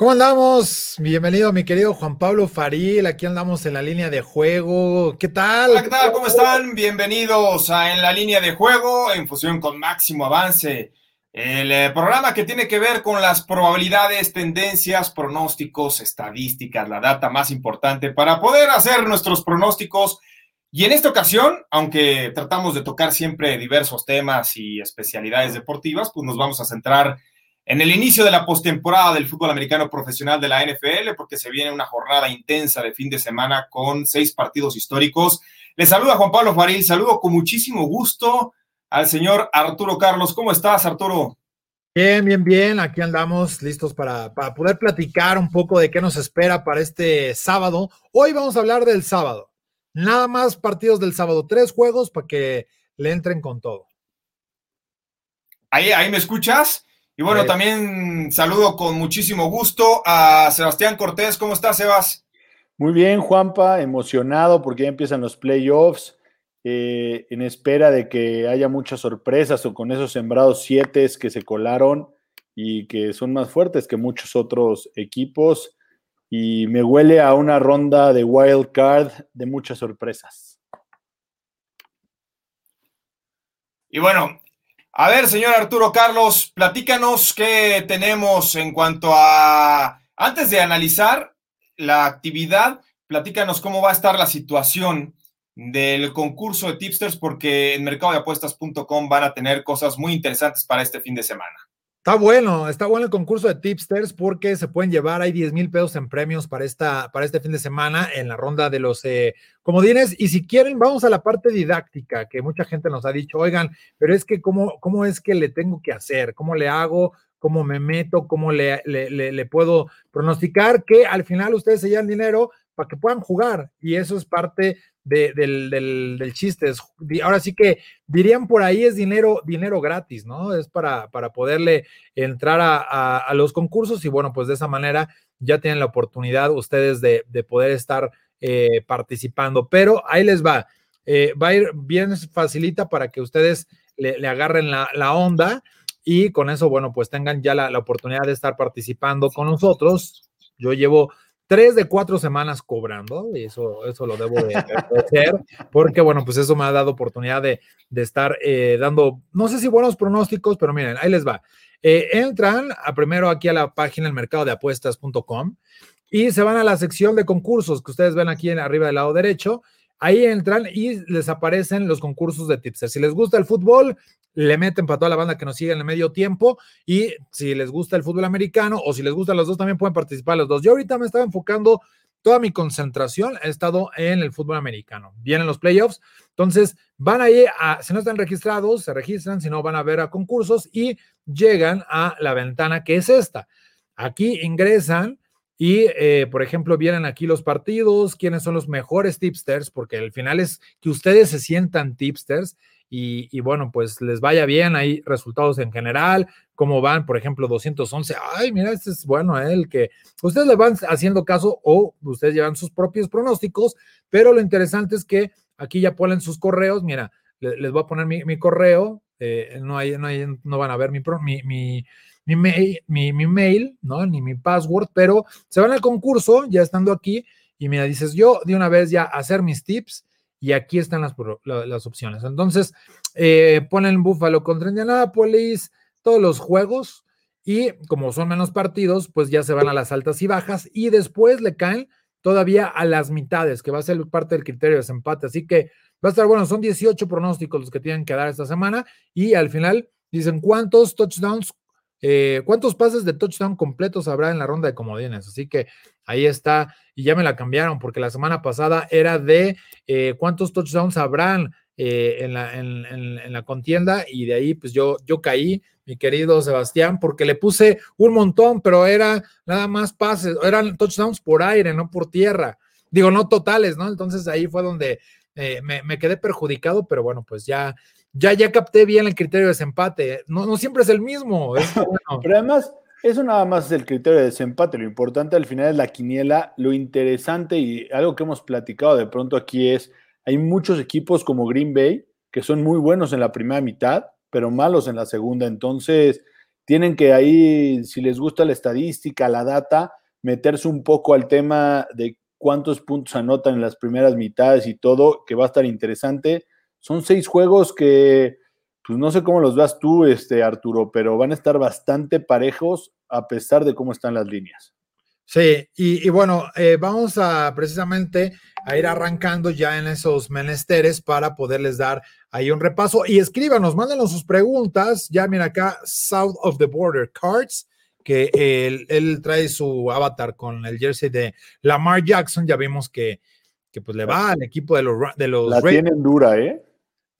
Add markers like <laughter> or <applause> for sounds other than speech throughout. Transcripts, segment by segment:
¿Cómo andamos? Bienvenido, mi querido Juan Pablo Faril. Aquí andamos en la línea de juego. ¿Qué tal? ¿qué tal? ¿Cómo están? Bienvenidos a En la línea de juego, en fusión con Máximo Avance. El eh, programa que tiene que ver con las probabilidades, tendencias, pronósticos, estadísticas, la data más importante para poder hacer nuestros pronósticos. Y en esta ocasión, aunque tratamos de tocar siempre diversos temas y especialidades deportivas, pues nos vamos a centrar en el inicio de la postemporada del fútbol americano profesional de la NFL, porque se viene una jornada intensa de fin de semana con seis partidos históricos. Les saluda Juan Pablo Faril, saludo con muchísimo gusto al señor Arturo Carlos. ¿Cómo estás, Arturo? Bien, bien, bien. Aquí andamos listos para, para poder platicar un poco de qué nos espera para este sábado. Hoy vamos a hablar del sábado. Nada más partidos del sábado, tres juegos para que le entren con todo. Ahí, ahí me escuchas. Y bueno, también saludo con muchísimo gusto a Sebastián Cortés. ¿Cómo estás, Sebas? Muy bien, Juanpa, emocionado porque ya empiezan los playoffs, eh, en espera de que haya muchas sorpresas o con esos sembrados siete que se colaron y que son más fuertes que muchos otros equipos. Y me huele a una ronda de wild card de muchas sorpresas. Y bueno, a ver, señor Arturo Carlos, platícanos qué tenemos en cuanto a, antes de analizar la actividad, platícanos cómo va a estar la situación del concurso de tipsters, porque en mercadodeapuestas.com van a tener cosas muy interesantes para este fin de semana. Está bueno, está bueno el concurso de tipsters porque se pueden llevar, hay 10 mil pesos en premios para, esta, para este fin de semana en la ronda de los eh, comodines. Y si quieren, vamos a la parte didáctica, que mucha gente nos ha dicho, oigan, pero es que cómo, cómo es que le tengo que hacer, cómo le hago, cómo me meto, cómo le, le, puedo pronosticar que al final ustedes se llevan dinero para que puedan jugar. Y eso es parte del, del, chiste. ahora sí que dirían por ahí es dinero, dinero gratis, ¿no? Es para, para poderle entrar a, los concursos y bueno, pues de esa manera ya tienen la oportunidad ustedes de, poder estar eh, participando. Pero ahí les va. Eh, va a ir bien facilita para que ustedes le, agarren la, la, onda y con eso, bueno, pues tengan ya la, la oportunidad de estar participando con nosotros. Yo llevo tres de cuatro semanas cobrando, y eso, eso lo debo de hacer, porque bueno, pues eso me ha dado oportunidad de, estar eh, dando, no sé si buenos pronósticos, pero miren, ahí les va. Eh, entran a primero aquí a la página el mercado de apuestas.com y se van a la sección de concursos que ustedes ven aquí en arriba del lado derecho. Ahí entran y les aparecen los concursos de tipster. Si les gusta el fútbol, le meten para toda la banda que nos sigue en el medio tiempo y si les gusta el fútbol americano o si les gustan los dos también pueden participar los dos. Yo ahorita me estaba enfocando toda mi concentración he estado en el fútbol americano. Vienen los playoffs, entonces van ahí a, si no están registrados, se registran, si no van a ver a concursos y llegan a la ventana que es esta. Aquí ingresan y, eh, por ejemplo, vienen aquí los partidos, quiénes son los mejores tipsters, porque al final es que ustedes se sientan tipsters y, bueno, pues les vaya bien, hay resultados en general, cómo van, por ejemplo, 211, ay, mira, este es bueno, ¿eh? el que ustedes le van haciendo caso o ustedes llevan sus propios pronósticos, pero lo interesante es que aquí ya ponen sus correos, mira, les, voy a poner mi, correo, eh, no, hay, no, hay, no van a ver mi, mi, mi mi mail, mi, mi, mail, ¿no? Ni mi password, pero se van al concurso ya estando aquí y mira, dices, yo de una vez ya hacer mis tips y aquí están las, las opciones. Entonces, eh, ponen Buffalo contra Indianapolis, todos los juegos, y como son menos partidos, pues ya se van a las altas y bajas, y después le caen todavía a las mitades, que va a ser parte del criterio de desempate. Así que va a estar bueno, son 18 pronósticos los que tienen que dar esta semana, y al final dicen cuántos touchdowns eh, ¿Cuántos pases de touchdown completos habrá en la ronda de comodines? Así que ahí está, y ya me la cambiaron porque la semana pasada era de eh, cuántos touchdowns habrán eh, en, la, en, la, contienda y de ahí pues yo, yo caí, mi querido Sebastián, porque le puse un montón, pero era nada más pases, eran touchdowns por aire, no por tierra. Digo, no totales, ¿no? Entonces ahí fue donde eh, me, quedé perjudicado, pero bueno, pues ya, ya, ya capté bien el criterio de desempate. No, no siempre es el mismo. <laughs> pero además, eso nada más es el criterio de desempate. Lo importante al final es la quiniela. Lo interesante y algo que hemos platicado de pronto aquí es, hay muchos equipos como Green Bay que son muy buenos en la primera mitad, pero malos en la segunda. Entonces, tienen que ahí, si les gusta la estadística, la data, meterse un poco al tema de cuántos puntos anotan en las primeras mitades y todo, que va a estar interesante. Son seis juegos que pues no sé cómo los vas tú, este, Arturo, pero van a estar bastante parejos a pesar de cómo están las líneas. Sí, y, bueno, eh, vamos a precisamente a ir arrancando ya en esos menesteres para poderles dar ahí un repaso. Y escríbanos, mándenos sus preguntas. Ya mira acá, South of the Border Cards, que él, trae su avatar con el jersey de Lamar Jackson. Ya vimos que, que pues le va al equipo de los, de los La tienen dura, ¿eh?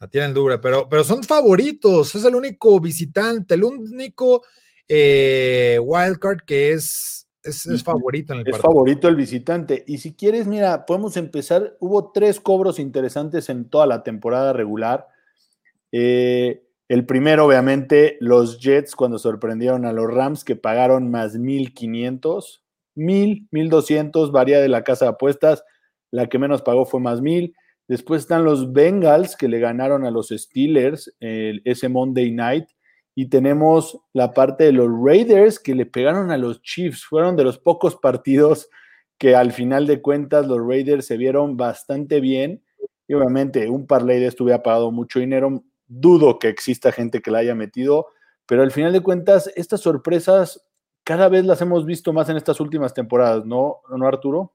La tienen dura, pero, pero son favoritos. Es el único visitante, el único eh, wildcard que es, es, favorito en el Es favorito el visitante. Y si quieres, mira, podemos empezar. Hubo tres cobros interesantes en toda la temporada regular. Eh, el primero, obviamente, los Jets cuando sorprendieron a los Rams que pagaron más 1500, 1000, 1200, varía de la casa de apuestas. La que menos pagó fue más 1000. Después están los Bengals que le ganaron a los Steelers ese Monday night. Y tenemos la parte de los Raiders que le pegaron a los Chiefs. Fueron de los pocos partidos que al final de cuentas los Raiders se vieron bastante bien. Y obviamente un parlay de esto hubiera pagado mucho dinero. Dudo que exista gente que la haya metido. Pero al final de cuentas, estas sorpresas cada vez las hemos visto más en estas últimas temporadas, ¿no, ¿No Arturo?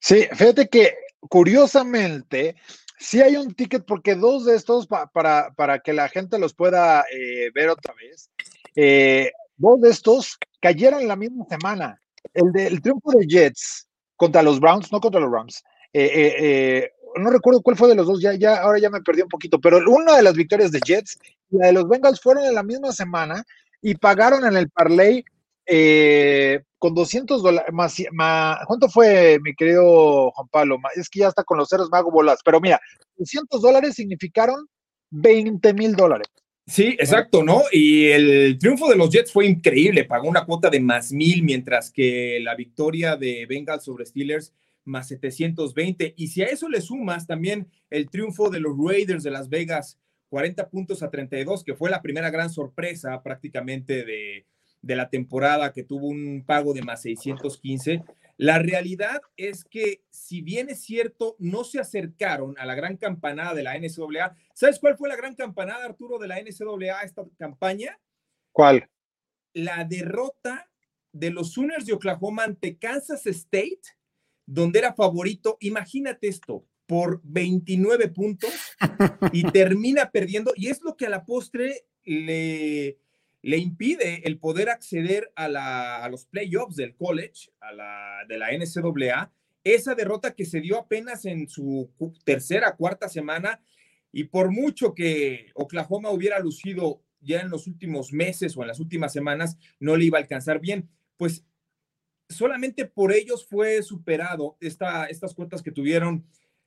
Sí, fíjate que curiosamente, sí hay un ticket porque dos de estos, para, para que la gente los pueda eh, ver otra vez, eh, dos de estos cayeron la misma semana. El del triunfo de Jets contra los Browns, no contra los Rams. Eh, no recuerdo cuál fue de los dos, ya, ya, ahora ya me perdí un poquito, pero una de las victorias de Jets y la de los Bengals fueron en la misma semana y pagaron en el parlay eh, con 200 dólares, más, ¿cuánto fue, mi querido Juan Pablo? Es que ya está con los ceros me hago bolas, pero mira, 200 dólares significaron 20 mil dólares. Sí, exacto, ¿no? Y el triunfo de los Jets fue increíble, pagó una cuota de más mil, mientras que la victoria de Bengals sobre Steelers más 720. Y si a eso le sumas también el triunfo de los Raiders de Las Vegas, 40 puntos a 32, que fue la primera gran sorpresa prácticamente de, de la temporada que tuvo un pago de más 615. La realidad es que, si bien es cierto, no se acercaron a la gran campanada de la NCAA. ¿Sabes cuál fue la gran campanada, Arturo, de la NCAA esta campaña? ¿Cuál? La derrota de los Sooners de Oklahoma ante Kansas State, donde era favorito. Imagínate esto, por 29 puntos y <laughs> termina perdiendo. Y es lo que a la postre le, le impide el poder acceder a, los playoffs del college, a la, de la NCAA, esa derrota que se dio apenas en su tercera, cuarta semana, y por mucho que Oklahoma hubiera lucido ya en los últimos meses o en las últimas semanas, no le iba a alcanzar bien, pues solamente por ellos fue superado esta, estas cuotas que tuvieron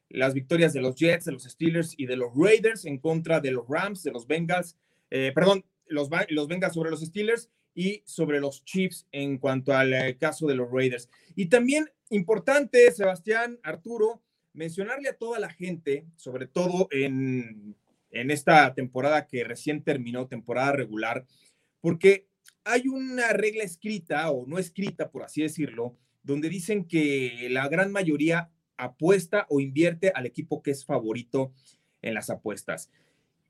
las victorias de los Jets, de los Steelers y de los Raiders en contra de los Rams, de los Bengals, eh, perdón, los, los venga sobre los Steelers y sobre los Chiefs en cuanto al eh, caso de los Raiders. Y también importante, Sebastián, Arturo, mencionarle a toda la gente, sobre todo en, en esta temporada que recién terminó, temporada regular, porque hay una regla escrita o no escrita, por así decirlo, donde dicen que la gran mayoría apuesta o invierte al equipo que es favorito en las apuestas.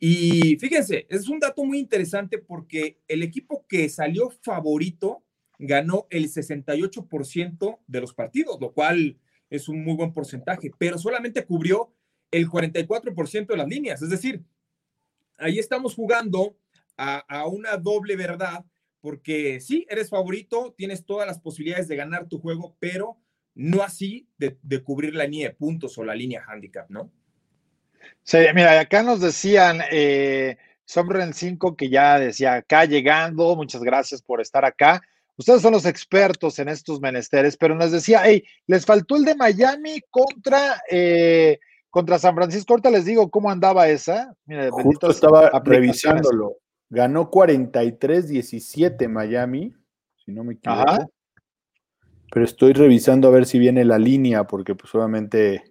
Y fíjense, es un dato muy interesante porque el equipo que salió favorito ganó el 68% de los partidos, lo cual es un muy buen porcentaje, pero solamente cubrió el 44% de las líneas. Es decir, ahí estamos jugando a, una doble verdad, porque sí, eres favorito, tienes todas las posibilidades de ganar tu juego, pero no así de, de cubrir la línea de puntos o la línea handicap, ¿no? Sí, mira, acá nos decían, eh, Sombren 5 que ya decía acá llegando, muchas gracias por estar acá. Ustedes son los expertos en estos menesteres, pero nos decía, hey, les faltó el de Miami contra, eh, contra San Francisco. Ahorita les digo cómo andaba esa. Mira, Justo estaba revisándolo. Ganó 43-17 Miami, si no me equivoco. Pero estoy revisando a ver si viene la línea, porque pues obviamente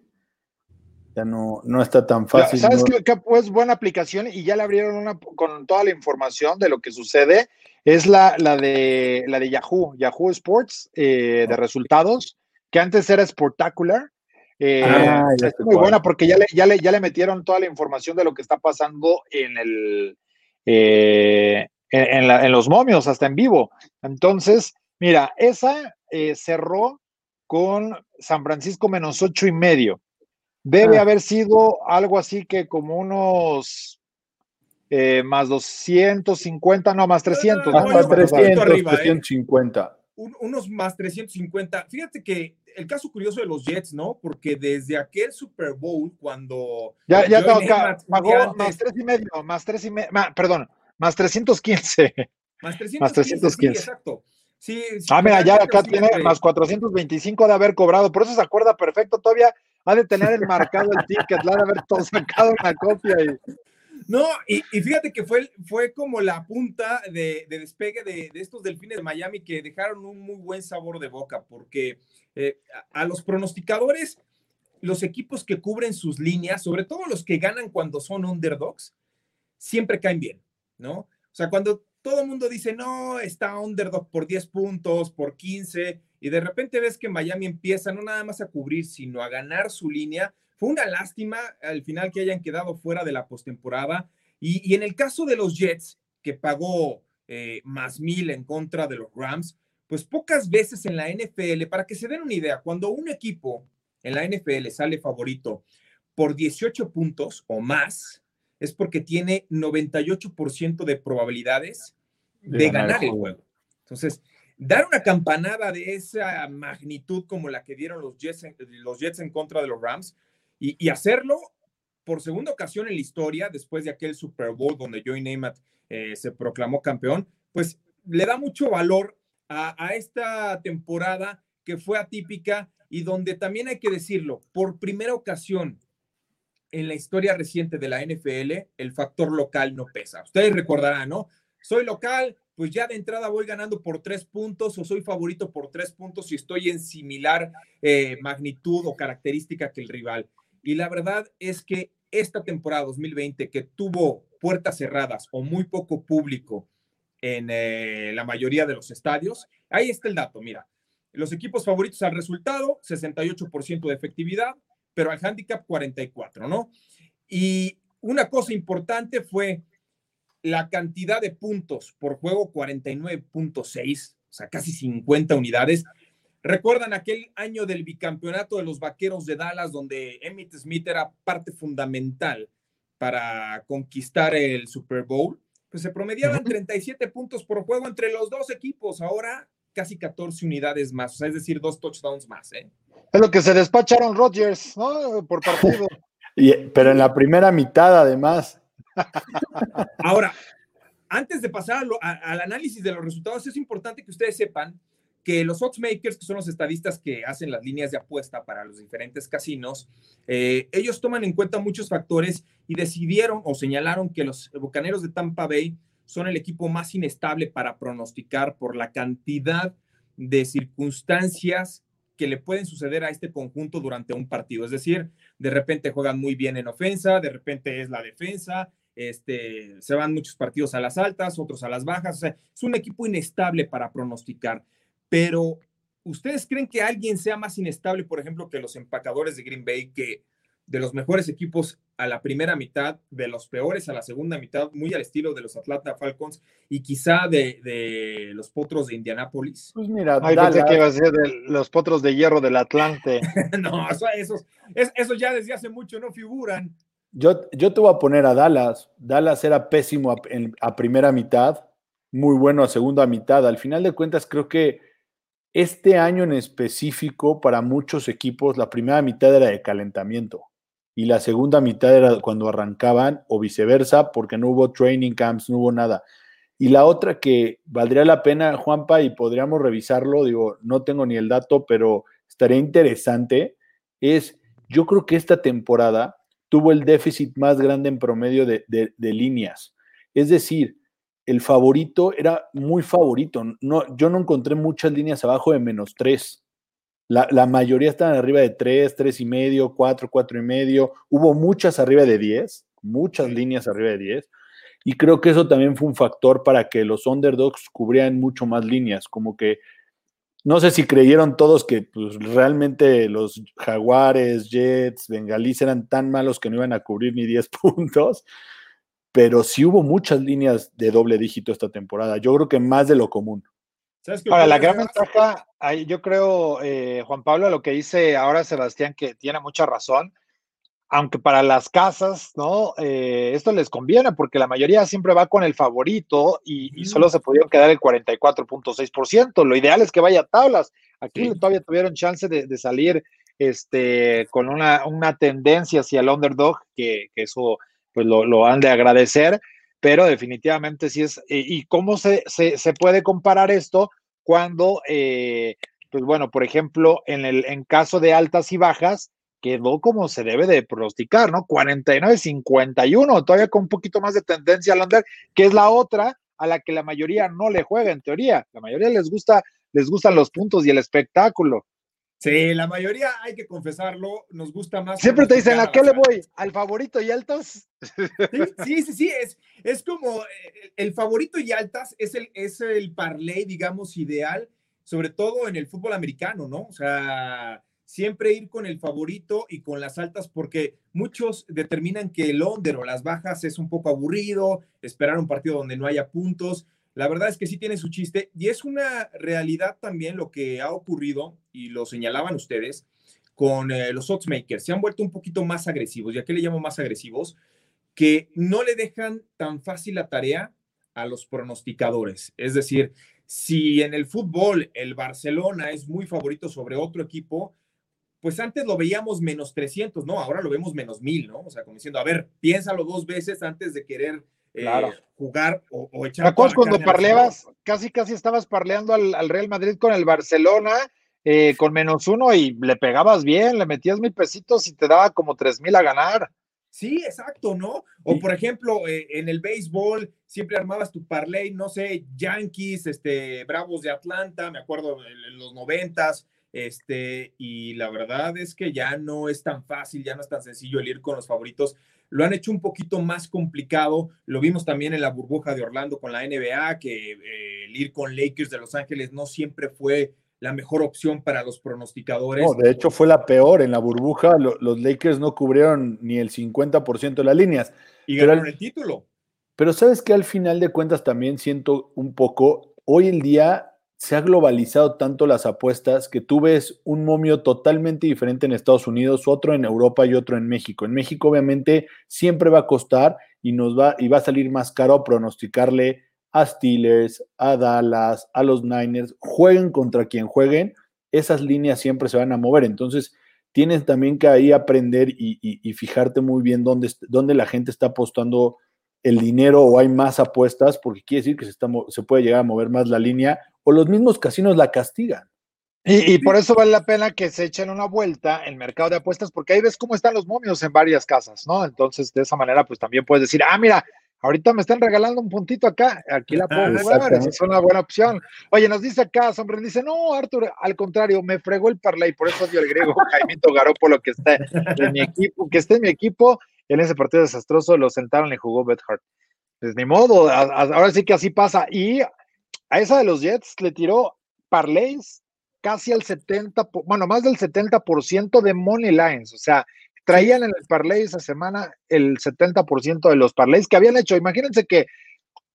ya no, no está tan fácil. ¿Sabes qué? Pues buena aplicación y ya le abrieron una con toda la información de lo que sucede. Es la, la, de, la de Yahoo, Yahoo Sports, eh, de resultados, que antes era Sportacular. Eh, ah, es muy buena porque ya le, ya, le, ya le metieron toda la información de lo que está pasando en el eh, en, en, los momios, hasta en vivo. Entonces, mira, esa cerró con San Francisco menos ocho y medio. Debe ah. haber sido algo así que como unos eh, más 250, no, más 300. Ah, más 300, arriba, 350. ¿eh? unos más 350. Fíjate que el caso curioso de los Jets, ¿no? Porque desde aquel Super Bowl, cuando. Ya, ya tengo acá. Pagó más 3 y medio, más 3 y medio, perdón, más 315. Más 315. Más 315. Sí, exacto. Sí, ah, mira, ya acá tiene más 425 de haber cobrado, por eso se acuerda perfecto. Todavía ha de tener enmarcado el ticket, le ha de haber todo sacado una copia. No, y, fíjate que fue, fue como la punta de, despegue de, estos delfines de Miami que dejaron un muy buen sabor de boca, porque eh, a, los pronosticadores, los equipos que cubren sus líneas, sobre todo los que ganan cuando son underdogs, siempre caen bien, ¿no? O sea, cuando todo el mundo dice, no, está underdog por 10 puntos, por 15, y de repente ves que Miami empieza no nada más a cubrir, sino a ganar su línea. Fue una lástima al final que hayan quedado fuera de la postemporada. Y, en el caso de los Jets, que pagó eh, más mil en contra de los Rams, pues pocas veces en la NFL, para que se den una idea, cuando un equipo en la NFL sale favorito por 18 puntos o más, es porque tiene 98% de probabilidades de, ganar, el juego. Entonces, dar una campanada de esa magnitud como la que dieron los Jets los Jets en contra de los Rams y, hacerlo por segunda ocasión en la historia, después de aquel Super Bowl donde Joey Namath eh, se proclamó campeón, pues le da mucho valor a esta temporada que fue atípica y donde también hay que decirlo, por primera ocasión en la historia reciente de la NFL, el factor local no pesa. Ustedes recordarán, ¿no? Soy local, pues ya de entrada voy ganando por tres puntos o soy favorito por tres puntos y estoy en similar eh, magnitud o característica que el rival. Y la verdad es que esta temporada 2020 que tuvo puertas cerradas o muy poco público en eh, la mayoría de los estadios, ahí está el dato, mira, los equipos favoritos al resultado, 68% de efectividad, pero al handicap 44, ¿no? Y una cosa importante fue la cantidad de puntos por juego, 49.6, o sea, casi 50 unidades. ¿Recuerdan aquel año del bicampeonato de los Vaqueros de Dallas, donde Emmitt Smith era parte fundamental para conquistar el Super Bowl? Pues se promediaban 37 puntos por juego entre los dos equipos. Ahora casi 14 unidades más, o sea, es decir, dos touchdowns más. ¿eh? Es lo que se despacharon Rodgers, ¿no? Por partido. <laughs> pero en la primera mitad, además. <laughs> Ahora, antes de pasar al análisis de los resultados, es importante que ustedes sepan que los oddsmakers, que son los estadistas que hacen las líneas de apuesta para los diferentes casinos, eh, ellos toman en cuenta muchos factores y decidieron o señalaron que los Bucaneros de Tampa Bay son el equipo más inestable para pronosticar por la cantidad de circunstancias que le pueden suceder a este conjunto durante un partido. Es decir, de repente juegan muy bien en ofensa, de repente es la defensa, este, se van muchos partidos a las altas, otros a las bajas. O sea, es un equipo inestable para pronosticar. Pero, ¿ustedes creen que alguien sea más inestable, por ejemplo, que los empacadores de Green Bay, que de los mejores equipos a la primera mitad, de los peores a la segunda mitad, muy al estilo de los Atlanta Falcons y quizá de, los potros de Indianápolis. Pues mira, Ay, pensé que iba a ser de los potros de hierro del Atlante. <laughs> no, esos, esos, ya desde hace mucho no figuran. Yo, yo te voy a poner a Dallas. Dallas era pésimo a primera mitad, muy bueno a segunda mitad. Al final de cuentas, creo que este año en específico, para muchos equipos, la primera mitad era de calentamiento y la segunda mitad era cuando arrancaban o viceversa, porque no hubo training camps, no hubo nada. Y la otra que valdría la pena, Juanpa, y podríamos revisarlo, digo, no tengo ni el dato, pero estaría interesante, es, yo creo que esta temporada tuvo el déficit más grande en promedio de, líneas. Es decir, el favorito era muy favorito. No, yo no encontré muchas líneas abajo de menos tres. La, mayoría estaban arriba de 3, 3 y medio, 4, 4 y medio. Hubo muchas arriba de 10, muchas líneas arriba de 10. Y creo que eso también fue un factor para que los underdogs cubrieran mucho más líneas. Como que no sé si creyeron todos que pues, realmente los jaguares, jets, bengalíes eran tan malos que no iban a cubrir ni 10 <laughs> puntos. Pero sí hubo muchas líneas de doble dígito esta temporada. Yo creo que más de lo común. Ahora, la gran ventaja, yo creo, eh, Juan Pablo, lo que dice ahora Sebastián, que tiene mucha razón, aunque para las casas, ¿no? Eh, esto les conviene porque la mayoría siempre va con el favorito y, solo se pudieron quedar el 44.6%. Lo ideal es que vaya a tablas. Aquí todavía tuvieron chance de, salir este, con una, tendencia hacia el underdog, que, eso pues lo han de agradecer pero definitivamente sí es. ¿Y cómo se, se, puede comparar esto cuando, eh, pues bueno, por ejemplo, en el en caso de altas y bajas, quedó como se debe de pronosticar, ¿no? 49-51, todavía con un poquito más de tendencia al under, que es la otra a la que la mayoría no le juega en teoría. La mayoría les gusta, les gustan los puntos y el espectáculo. Sí, la mayoría, hay que confesarlo, nos gusta más. Siempre te dicen, ¿a qué le voy? ¿Al favorito y altas? Sí, sí, sí, es, es como eh, el favorito y altas es el, es el parlay, digamos, ideal, sobre todo en el fútbol americano, ¿no? O sea, siempre ir con el favorito y con las altas, porque muchos determinan que el under o las bajas es un poco aburrido, esperar un partido donde no haya puntos. La verdad es que sí tiene su chiste y es una realidad también lo que ha ocurrido y lo señalaban ustedes con eh, los oddsmakers. Se han vuelto un poquito más agresivos. ¿Y a qué le llamo más agresivos? Que no le dejan tan fácil la tarea a los pronosticadores. Es decir, si en el fútbol el Barcelona es muy favorito sobre otro equipo, pues antes lo veíamos menos 300, ¿no? Ahora lo vemos menos 1000, ¿no? O sea, como diciendo, a ver, piénsalo dos veces antes de querer claro. Eh, jugar o, o echar. ¿Te acuerdas cuando parleabas, casi casi estabas parleando al, Real Madrid con el Barcelona, eh, con menos uno y le pegabas bien, le metías mil pesitos y te daba como tres mil a ganar? Sí, exacto, ¿no? O por ejemplo, eh, en el béisbol siempre armabas tu parlay, no sé, Yankees, este, Bravos de Atlanta, me acuerdo en, los noventas, este, y la verdad es que ya no es tan fácil, ya no es tan sencillo el ir con los favoritos lo han hecho un poquito más complicado. Lo vimos también en la burbuja de Orlando con la NBA, que eh, el ir con Lakers de Los Ángeles no siempre fue la mejor opción para los pronosticadores. No, de hecho fue la peor. En la burbuja los Lakers no cubrieron ni el 50% de las líneas. Y ganaron el título. Pero sabes que al final de cuentas también siento un poco, hoy el día se ha globalizado tanto las apuestas que tú ves un momio totalmente diferente en Estados Unidos, otro en Europa y otro en México. En México obviamente siempre va a costar y nos va y va a salir más caro pronosticarle a Steelers, a Dallas, a los Niners, jueguen contra quien jueguen, esas líneas siempre se van a mover. Entonces, tienes también que ahí aprender y, fijarte muy bien dónde, dónde la gente está apostando el dinero o hay más apuestas, porque quiere decir que se, está, se puede llegar a mover más la línea o los mismos casinos la castigan. Y, por eso vale la pena que se echen una vuelta en el mercado de apuestas, porque ahí ves cómo están los momios en varias casas, ¿no? Entonces, de esa manera, pues también puedes decir, ah, mira, ahorita me están regalando un puntito acá, aquí la puedo jugar, esa es una buena opción. Oye, nos dice acá, hombre, dice, no, Arthur, al contrario, me fregó el parlay, por eso dio el griego <laughs> Jaimito Garópolo que está en mi equipo, que esté en mi equipo, en ese partido desastroso lo sentaron y jugó Beth Hart. Pues ni modo, ahora sí que así pasa. Y a esa de los Jets le tiró parlays casi al 70, bueno, más del 70% de money lines, o sea, traían en el parlay esa semana el 70% de los parlays que habían hecho. Imagínense que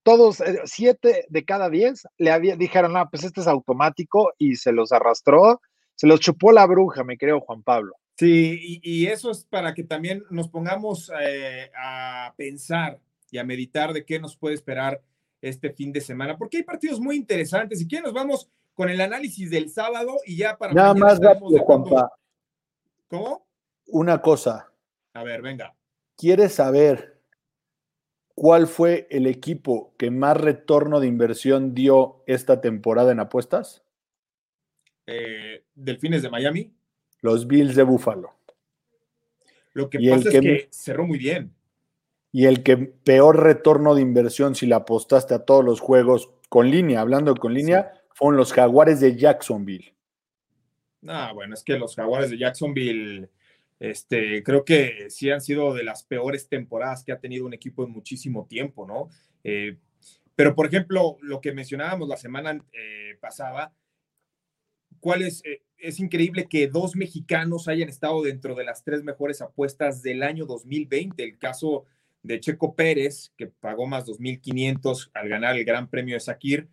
todos, eh, siete de cada diez, le había, dijeron, ah, pues este es automático y se los arrastró, se los chupó la bruja, me creo, Juan Pablo. Sí, y, eso es para que también nos pongamos eh, a pensar y a meditar de qué nos puede esperar este fin de semana, porque hay partidos muy interesantes. Si quieren, nos vamos con el análisis del sábado y ya para. Nada más rápido, Juanpa. ¿Cómo? Una cosa. A ver, venga. ¿Quieres saber cuál fue el equipo que más retorno de inversión dio esta temporada en apuestas? Eh, Delfines de Miami. Los Bills de Buffalo. Lo que pasa es que cerró muy bien. Y el que peor retorno de inversión, si le apostaste a todos los juegos con línea, hablando con línea, fueron los Jaguares de Jacksonville. Ah, bueno, es que los Jaguares de Jacksonville, este, creo que sí han sido de las peores temporadas que ha tenido un equipo en muchísimo tiempo, ¿no? Eh, pero, por ejemplo, lo que mencionábamos la semana eh, pasada, ¿cuál es? Eh, es increíble que dos mexicanos hayan estado dentro de las tres mejores apuestas del año 2020. El caso de Checo Pérez, que pagó más 2.500 al ganar el Gran Premio de Sakir,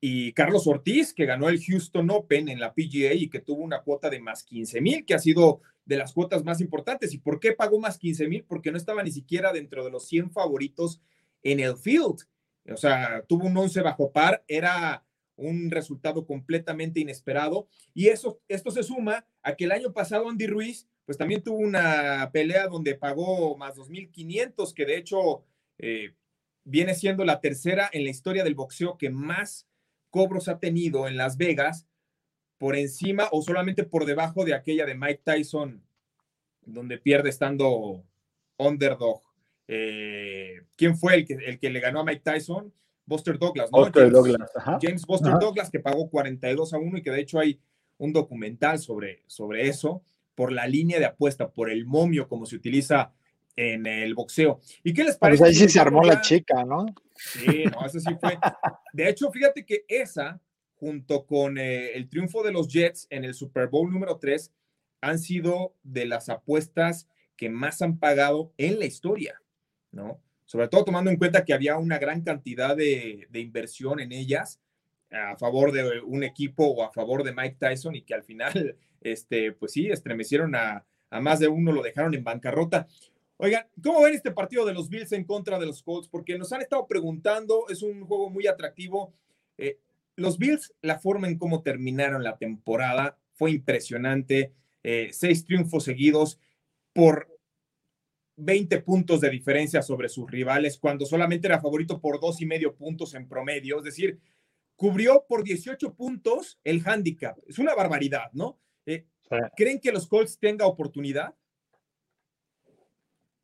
y Carlos Ortiz, que ganó el Houston Open en la PGA y que tuvo una cuota de más 15 mil, que ha sido de las cuotas más importantes. ¿Y por qué pagó más 15 mil? Porque no estaba ni siquiera dentro de los 100 favoritos en el field. O sea, tuvo un 11 bajo par, era un resultado completamente inesperado. Y eso, esto se suma a que el año pasado Andy Ruiz, pues también tuvo una pelea donde pagó más 2.500, que de hecho eh, viene siendo la tercera en la historia del boxeo que más cobros ha tenido en Las Vegas, por encima o solamente por debajo de aquella de Mike Tyson, donde pierde estando underdog. Eh, ¿Quién fue el que, el que le ganó a Mike Tyson? Buster Douglas, ¿no? Buster James, Douglas, James Buster Douglas, que pagó 42 a 1 y que de hecho hay un documental sobre, sobre eso, por la línea de apuesta, por el momio, como se utiliza en el boxeo. ¿Y qué les pues parece? ahí sí se armó la chica, ¿no? Sí, no, eso sí fue. De hecho, fíjate que esa, junto con eh, el triunfo de los Jets en el Super Bowl número 3, han sido de las apuestas que más han pagado en la historia, ¿no? Sobre todo tomando en cuenta que había una gran cantidad de, inversión en ellas a favor de un equipo o a favor de Mike Tyson y que al final, <laughs> este, pues sí, estremecieron a, más de uno, lo dejaron en bancarrota. Oigan, ¿cómo ven este partido de los Bills en contra de los Colts? Porque nos han estado preguntando, es un juego muy atractivo. Eh, los Bills, la forma en cómo terminaron la temporada fue impresionante. Eh, seis triunfos seguidos por 20 puntos de diferencia sobre sus rivales cuando solamente era favorito por dos y medio puntos en promedio. Es decir, cubrió por 18 puntos el handicap. Es una barbaridad, ¿no? Eh, ¿Creen que los Colts tenga oportunidad?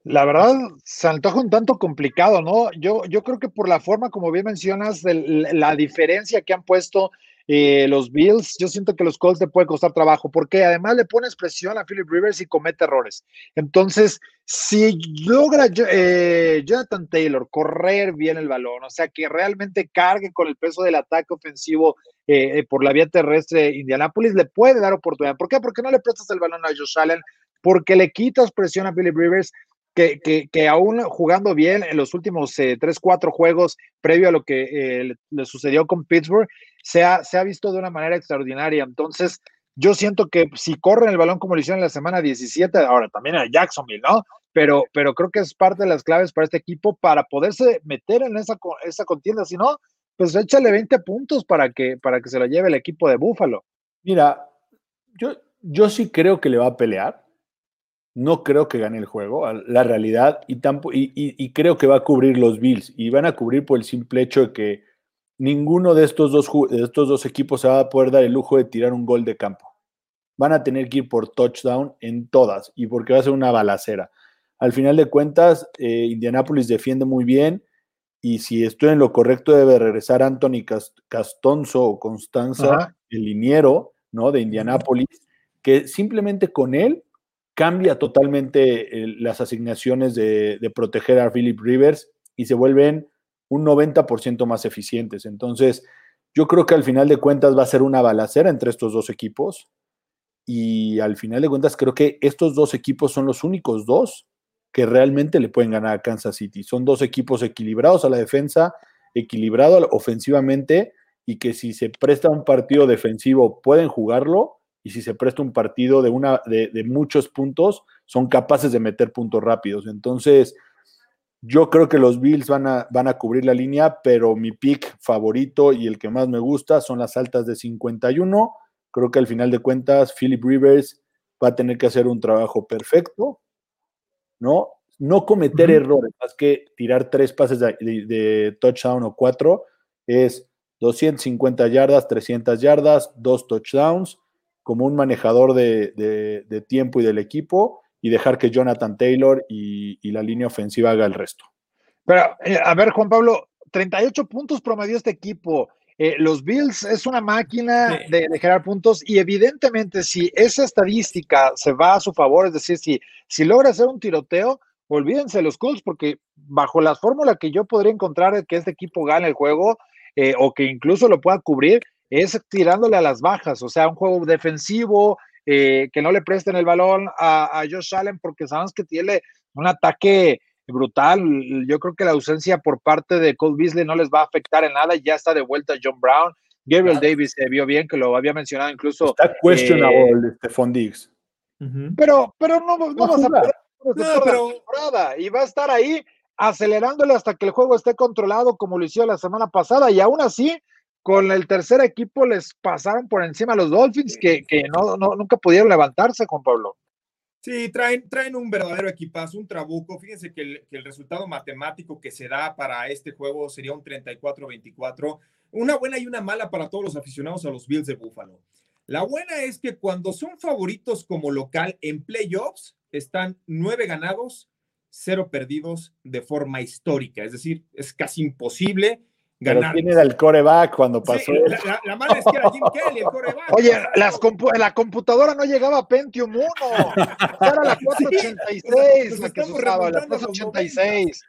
La verdad, se antoja un tanto complicado, ¿no? Yo, yo creo que por la forma, como bien mencionas, la diferencia que han puesto eh, los Bills, yo siento que los Colts le puede costar trabajo, porque además le pones presión a Philip Rivers y comete errores. Entonces, si logra eh, Jonathan Taylor correr bien el balón, o sea, que realmente cargue con el peso del ataque ofensivo eh, por la vía terrestre Indianapolis, le puede dar oportunidad. ¿Por qué? Porque no le prestas el balón a Josh Allen, porque le quitas presión a Philip Rivers. Que, que, que, aún jugando bien en los últimos eh, tres, cuatro juegos previo a lo que le, le, sucedió con Pittsburgh, se ha, visto de una manera extraordinaria. Entonces, yo siento que si corren el balón como lo hicieron en la semana 17, ahora también a Jacksonville, ¿no? Pero, pero creo que es parte de las claves para este equipo para poderse meter en esa, esa contienda. Si no, pues échale 20 puntos para que, para que se lo lleve el equipo de Búfalo. Mira, yo, yo sí creo que le va a pelear. No creo que gane el juego, la realidad, y, y, y creo que va a cubrir los Bills. Y van a cubrir por el simple hecho de que ninguno de estos, dos, de estos dos equipos se va a poder dar el lujo de tirar un gol de campo. Van a tener que ir por touchdown en todas y porque va a ser una balacera. Al final de cuentas, eh, Indianapolis defiende muy bien y si estoy en lo correcto debe regresar Anthony Castonzo o Constanza, el liniero ¿no? de Indianapolis, que simplemente con él cambia totalmente eh, las asignaciones de, proteger a Philip Rivers y se vuelven un 90% más eficientes. Entonces, yo creo que al final de cuentas va a ser una balacera entre estos dos equipos. Y al final de cuentas, creo que estos dos equipos son los únicos dos que realmente le pueden ganar a Kansas City. Son dos equipos equilibrados a la defensa, equilibrado ofensivamente, y que si se presta un partido defensivo pueden jugarlo, y si se presta un partido de, una, de, de muchos puntos, son capaces de meter puntos rápidos. Entonces, yo creo que los Bills van a, van a cubrir la línea, pero mi pick favorito y el que más me gusta son las altas de 51. Creo que al final de cuentas, Philip Rivers va a tener que hacer un trabajo perfecto ¿no? No cometer errores, más que tirar tres pases de, touchdown o cuatro, es 250 yardas, 300 yardas, dos touchdowns, como un manejador de, tiempo y del equipo, y dejar que Jonathan Taylor y, la línea ofensiva haga el resto. Pero, eh, a ver, Juan Pablo, 38 puntos promedió este equipo. Eh, los Bills es una máquina de, generar puntos y evidentemente si esa estadística se va a su favor, es decir, si, si logra hacer un tiroteo, olvídense los Colts porque bajo la fórmula que yo podría encontrar de que este equipo gane el juego eh, o que incluso lo pueda cubrir, es tirándole a las bajas, o sea, un juego defensivo, eh, que no le presten el balón a, a Josh Allen porque sabemos que tiene un ataque brutal. Yo creo que la ausencia por parte de Cole Beasley no les va a afectar en nada. Ya está de vuelta John Brown. Gabriel Davis se vio bien, que lo había mencionado incluso. Está questionable eh, Stephon Diggs. Pero, pero no, no, vas a perder pero... temporada y va a estar ahí acelerándole hasta que el juego esté controlado como lo hizo la semana pasada y aún así con el tercer equipo les pasaron por encima a los Dolphins que, que no, no, nunca pudieron levantarse, Juan Pablo. Sí, traen, traen un verdadero equipazo, un trabuco. Fíjense que el, que el resultado matemático que se da para este juego sería un 34-24. Una buena y una mala para todos los aficionados a los Bills de Buffalo. La buena es que cuando son favoritos como local en playoffs, están nueve ganados, cero perdidos de forma histórica. Es decir, es casi imposible pero ¿quién era el coreback cuando pasó? la, la, mala es que era Jim Kelly, el coreback. Oye, las la computadora no llegaba a Pentium 1. Era la 486 la que se usaba, la 486.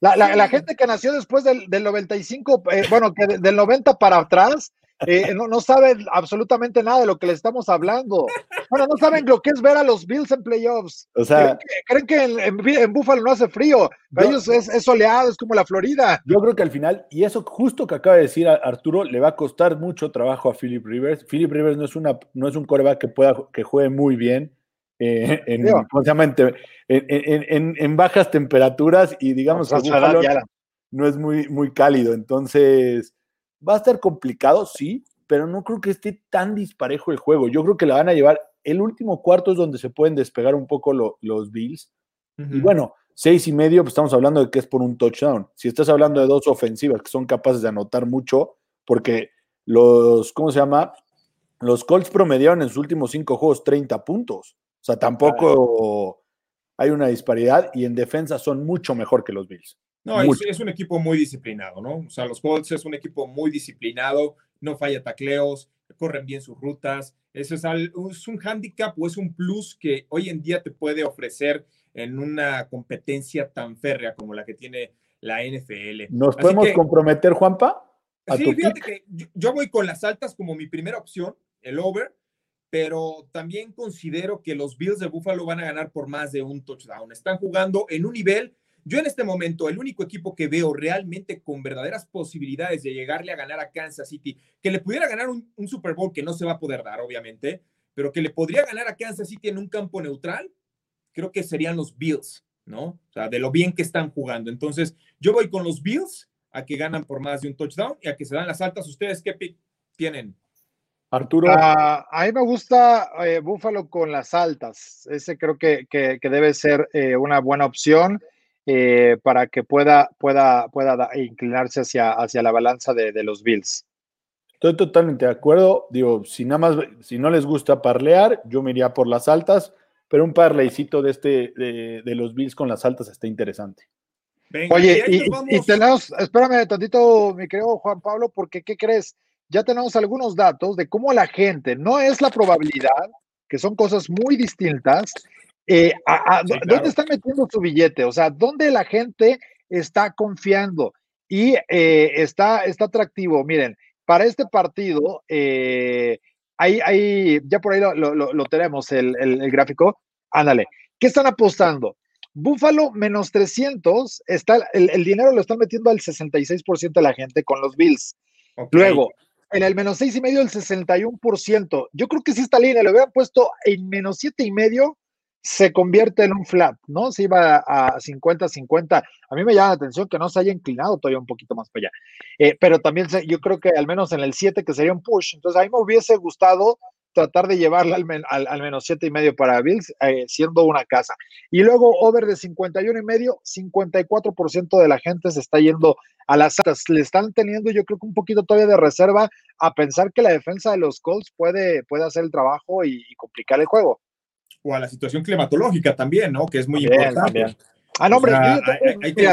La, la, la, gente que nació después del, del 95, eh, bueno, que del 90 para atrás, eh, no, no, saben absolutamente nada de lo que le estamos hablando. Bueno, no saben lo que es ver a los Bills en playoffs. O sea, creen que, en, Buffalo no hace frío. Para ellos es, soleado, es como la Florida. Yo creo que al final, y eso justo que acaba de decir Arturo, le va a costar mucho trabajo a Philip Rivers. Philip Rivers no es, una, no es un coreback que, pueda, que juegue muy bien. Eh, en, en, en, bajas temperaturas y digamos que no es muy, muy cálido. Entonces, Va a estar complicado, sí, pero no creo que esté tan disparejo el juego. Yo creo que la van a llevar. El último cuarto es donde se pueden despegar un poco los Bills. Y bueno, seis y medio, pues estamos hablando de que es por un touchdown. Si estás hablando de dos ofensivas que son capaces de anotar mucho, porque los, ¿cómo se llama? Los Colts promediaron en sus últimos cinco juegos 30 puntos. O sea, tampoco hay una disparidad y en defensa son mucho mejor que los Bills. No, es, un equipo muy disciplinado, ¿no? O sea, los Colts es un equipo muy disciplinado, no falla tacleos, corren bien sus rutas. Eso es, es un hándicap o es un plus que hoy en día te puede ofrecer en una competencia tan férrea como la que tiene la NFL. ¿Nos podemos comprometer, Juanpa? sí, fíjate que yo, voy con las altas como mi primera opción, el over, pero también considero que los Bills de Buffalo van a ganar por más de un touchdown. Están jugando en un nivel yo en este momento, el único equipo que veo realmente con verdaderas posibilidades de llegarle a ganar a Kansas City, que le pudiera ganar un, Super Bowl que no se va a poder dar, obviamente, pero que le podría ganar a Kansas City en un campo neutral, creo que serían los Bills, ¿no? O sea, de lo bien que están jugando. Entonces, yo voy con los Bills a que ganan por más de un touchdown y a que se dan las altas. ¿Ustedes qué pick tienen? Arturo. Ah, a mí me gusta eh, Búfalo con las altas. Ese creo que, que, debe ser eh, una buena opción. Eh, para que pueda, pueda, pueda inclinarse hacia, hacia la balanza de, los Bills. Estoy totalmente de acuerdo. Digo, si nada más, si no les gusta parlear, yo me iría por las altas, pero un parleycito de este, de, los Bills con las altas está interesante. Oye, y, tenemos, espérame tantito, mi querido Juan Pablo, porque ¿qué crees? Ya tenemos algunos datos de cómo la gente, no es la probabilidad, que son cosas muy distintas, eh, ¿Dónde están metiendo su billete? O sea, ¿dónde la gente está confiando? Y eh, está, está atractivo. Miren, para este partido, eh, hay, ya por ahí lo, tenemos, el, gráfico. Ándale. ¿Qué están apostando? Búfalo menos 300, está, el, dinero lo están metiendo al 66% de la gente con los Bills. Luego, en el menos seis y medio, el 61%. Yo creo que sí esta línea, lo hubieran puesto en menos siete y medio, se convierte en un flat, ¿no? Se iba a 50-50. A mí me llama la atención que no se haya inclinado todavía un poquito más para allá. Eh, pero también yo creo que al menos en el 7, que sería un push. Entonces, a mí me hubiese gustado tratar de llevarla al, al, menos siete y medio para Bills, eh, siendo una casa. Y luego over de 51 y medio, 54% de la gente se está yendo a las altas. Le están teniendo, yo creo que un poquito todavía de reserva a pensar que la defensa de los Colts puede, puede hacer el trabajo y, complicar el juego. O a la situación climatológica también, ¿no? Que es muy importante. Ah, no, hombre,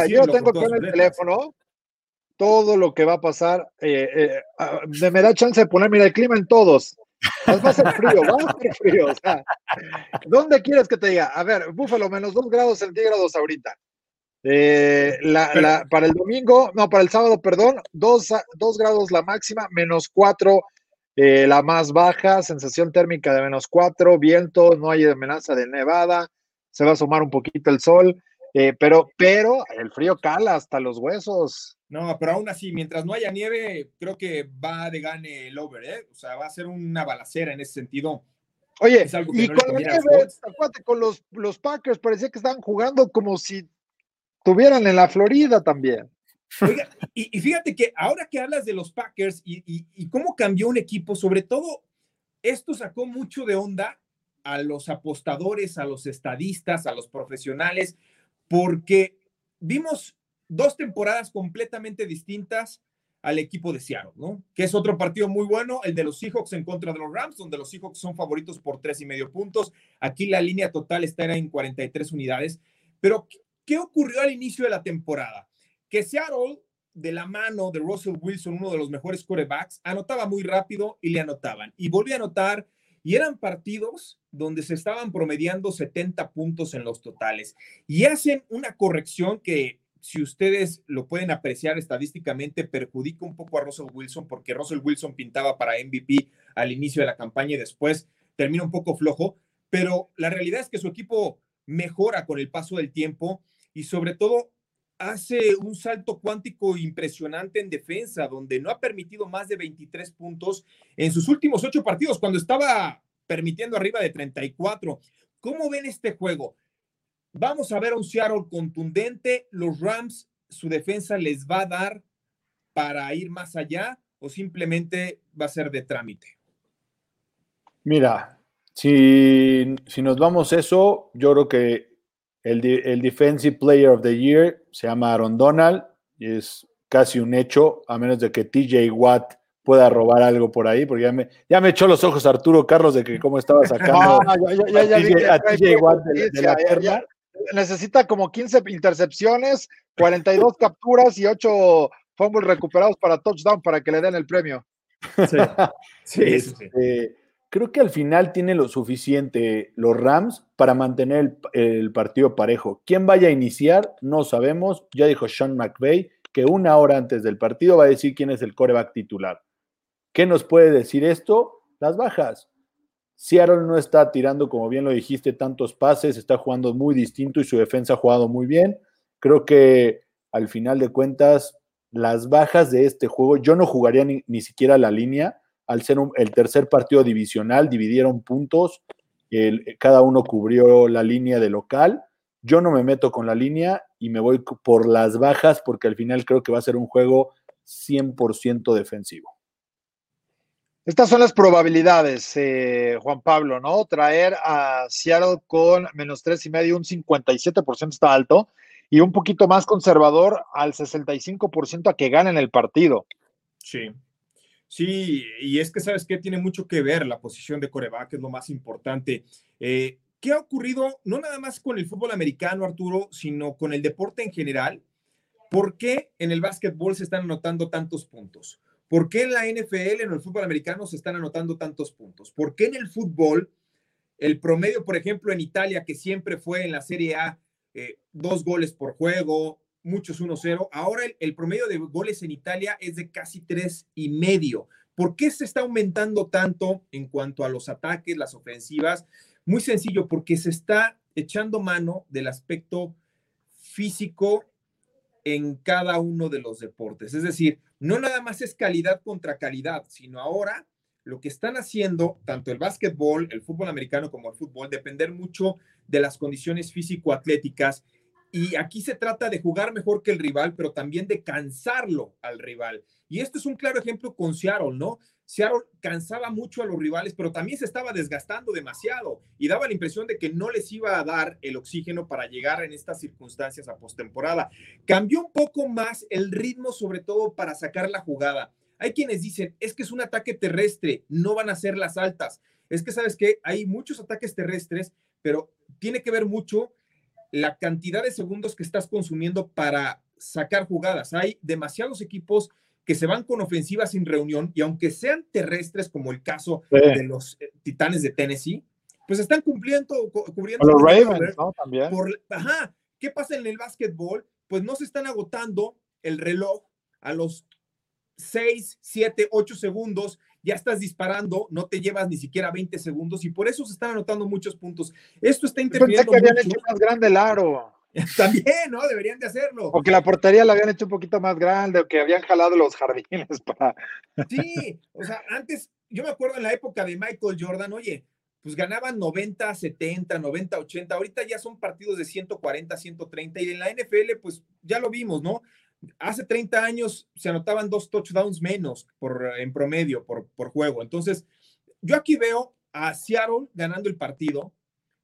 yo tengo, yo el teléfono todo lo que va a pasar. Eh, eh, ah, me da chance de poner, mira, el clima en todos. Va a ser frío, va a ser frío. O sea, ¿Dónde quieres que te diga? A ver, Búfalo, menos dos grados centígrados ahorita. Eh, la, para el domingo, no, para el sábado, perdón, dos, grados la máxima, menos cuatro la más baja, sensación térmica de menos cuatro, viento, no hay amenaza de nevada, se va a sumar un poquito el sol, pero, pero el frío cala hasta los huesos. No, pero aún así, mientras no haya nieve, creo que va de gane el over, ¿eh? O sea, va a ser una balacera en ese sentido. Oye, y con la nieve, con los, los Packers, parecía que estaban jugando como si estuvieran en la Florida también. Y, fíjate que ahora que hablas de los Packers y, y cómo cambió un equipo, sobre todo, esto sacó mucho de onda a los apostadores, a los estadistas, a los profesionales, porque vimos dos temporadas completamente distintas al equipo de Seattle, ¿no? Que es otro partido muy bueno, el de los Seahawks en contra de los Rams, donde los Seahawks son favoritos por tres y medio puntos. Aquí la línea total está en 43 unidades. Pero, ¿qué ocurrió al inicio de la temporada? Que Seattle, de la mano de Russell Wilson, uno de los mejores quarterbacks, anotaba muy rápido y le anotaban. Y volvió a anotar, y eran partidos donde se estaban promediando 70 puntos en los totales. Y hacen una corrección que si ustedes lo pueden apreciar estadísticamente, perjudica un poco a Russell Wilson porque Russell Wilson pintaba para MVP al inicio de la campaña y después termina un poco flojo, pero la realidad es que su equipo mejora con el paso del tiempo y sobre todo hace un salto cuántico impresionante en defensa, donde no ha permitido más de 23 puntos en sus últimos ocho partidos, cuando estaba permitiendo arriba de 34. ¿Cómo ven este juego? Vamos a ver a un Seattle contundente. Los Rams, su defensa les va a dar para ir más allá o simplemente va a ser de trámite. Mira, si, si nos vamos eso, yo creo que el, el, Defensive Player of the Year se llama Aaron Donald y es casi un hecho, a menos de que TJ Watt pueda robar algo por ahí, porque ya me, ya me echó los ojos Arturo Carlos de que cómo estaba <laughs> sacando a, TJ, Watt de, la perna necesita como 15 intercepciones, 42 <laughs> capturas y 8 fumbles recuperados para touchdown para que le den el premio. Sí, <laughs> este, creo que al final tiene lo suficiente los Rams para mantener el, partido parejo. ¿Quién vaya a iniciar? No sabemos. Ya dijo Sean McVay que una hora antes del partido va a decir quién es el coreback titular. ¿Qué nos puede decir esto? Las bajas. Seattle no está tirando, como bien lo dijiste, tantos pases, está jugando muy distinto y su defensa ha jugado muy bien. Creo que al final de cuentas, las bajas de este juego, yo no jugaría ni, siquiera la línea, al ser el tercer partido divisional, dividieron puntos, cada uno cubrió la línea de local. Yo no me meto con la línea y me voy por las bajas porque al final creo que va a ser un juego 100% defensivo. Estas son las probabilidades, eh, Juan Pablo, ¿no? Traer a Seattle con menos tres y medio, un 57% está alto, y un poquito más conservador al 65% a que ganen el partido. Sí. Sí, y es que sabes que tiene mucho que ver la posición de coreback, es lo más importante. Eh, ¿Qué ha ocurrido no nada más con el fútbol americano, Arturo, sino con el deporte en general? ¿Por qué en el básquetbol se están anotando tantos puntos? ¿Por qué en la NFL, en el fútbol americano, se están anotando tantos puntos? ¿Por qué en el fútbol, el promedio, por ejemplo, en Italia, que siempre fue en la Serie A, eh, dos goles por juego, muchos 1-0, ahora el, promedio de goles en Italia es de casi tres y medio. ¿Por qué se está aumentando tanto en cuanto a los ataques, las ofensivas? Muy sencillo, porque se está echando mano del aspecto físico en cada uno de los deportes. Es decir, no nada más es calidad contra calidad, sino ahora lo que están haciendo tanto el básquetbol, el fútbol americano como el fútbol, depender mucho de las condiciones físico-atléticas Y aquí se trata de jugar mejor que el rival, pero también de cansarlo al rival. Y este es un claro ejemplo con Seattle, ¿no? Seattle cansaba mucho a los rivales, pero también se estaba desgastando demasiado y daba la impresión de que no les iba a dar el oxígeno para llegar en estas circunstancias a postemporada. Cambió un poco más el ritmo, sobre todo para sacar la jugada. Hay quienes dicen, es que es un ataque terrestre, no van a ser las altas. Es que, ¿sabes qué? Hay muchos ataques terrestres, pero tiene que ver mucho la cantidad de segundos que estás consumiendo para sacar jugadas. Hay demasiados equipos que se van con ofensivas sin reunión y aunque sean terrestres, como el caso de los eh, Titanes de Tennessee, pues están cumpliendo, cubriendo. los Ravens, ¿no? También. ajá, ¿qué pasa en el básquetbol? Pues no se están agotando el reloj a los 6, 7, 8 segundos, ya estás disparando, no te llevas ni siquiera 20 segundos y por eso se están anotando muchos puntos. Esto está interfiriendo. Pensé que habían hecho más grande el aro. <laughs> También, ¿no? Deberían de hacerlo. O que la portería la habían hecho un poquito más grande, o que habían jalado los jardines <laughs> para. Sí, o sea, antes, yo me acuerdo en la época de Michael Jordan, oye, pues ganaban 90, 70, 90, 80. Ahorita ya son partidos de 140, 130. Y en la NFL, pues ya lo vimos, ¿no? Hace 30 años se anotaban dos touchdowns menos por, en promedio por, por juego. Entonces, yo aquí veo a Seattle ganando el partido,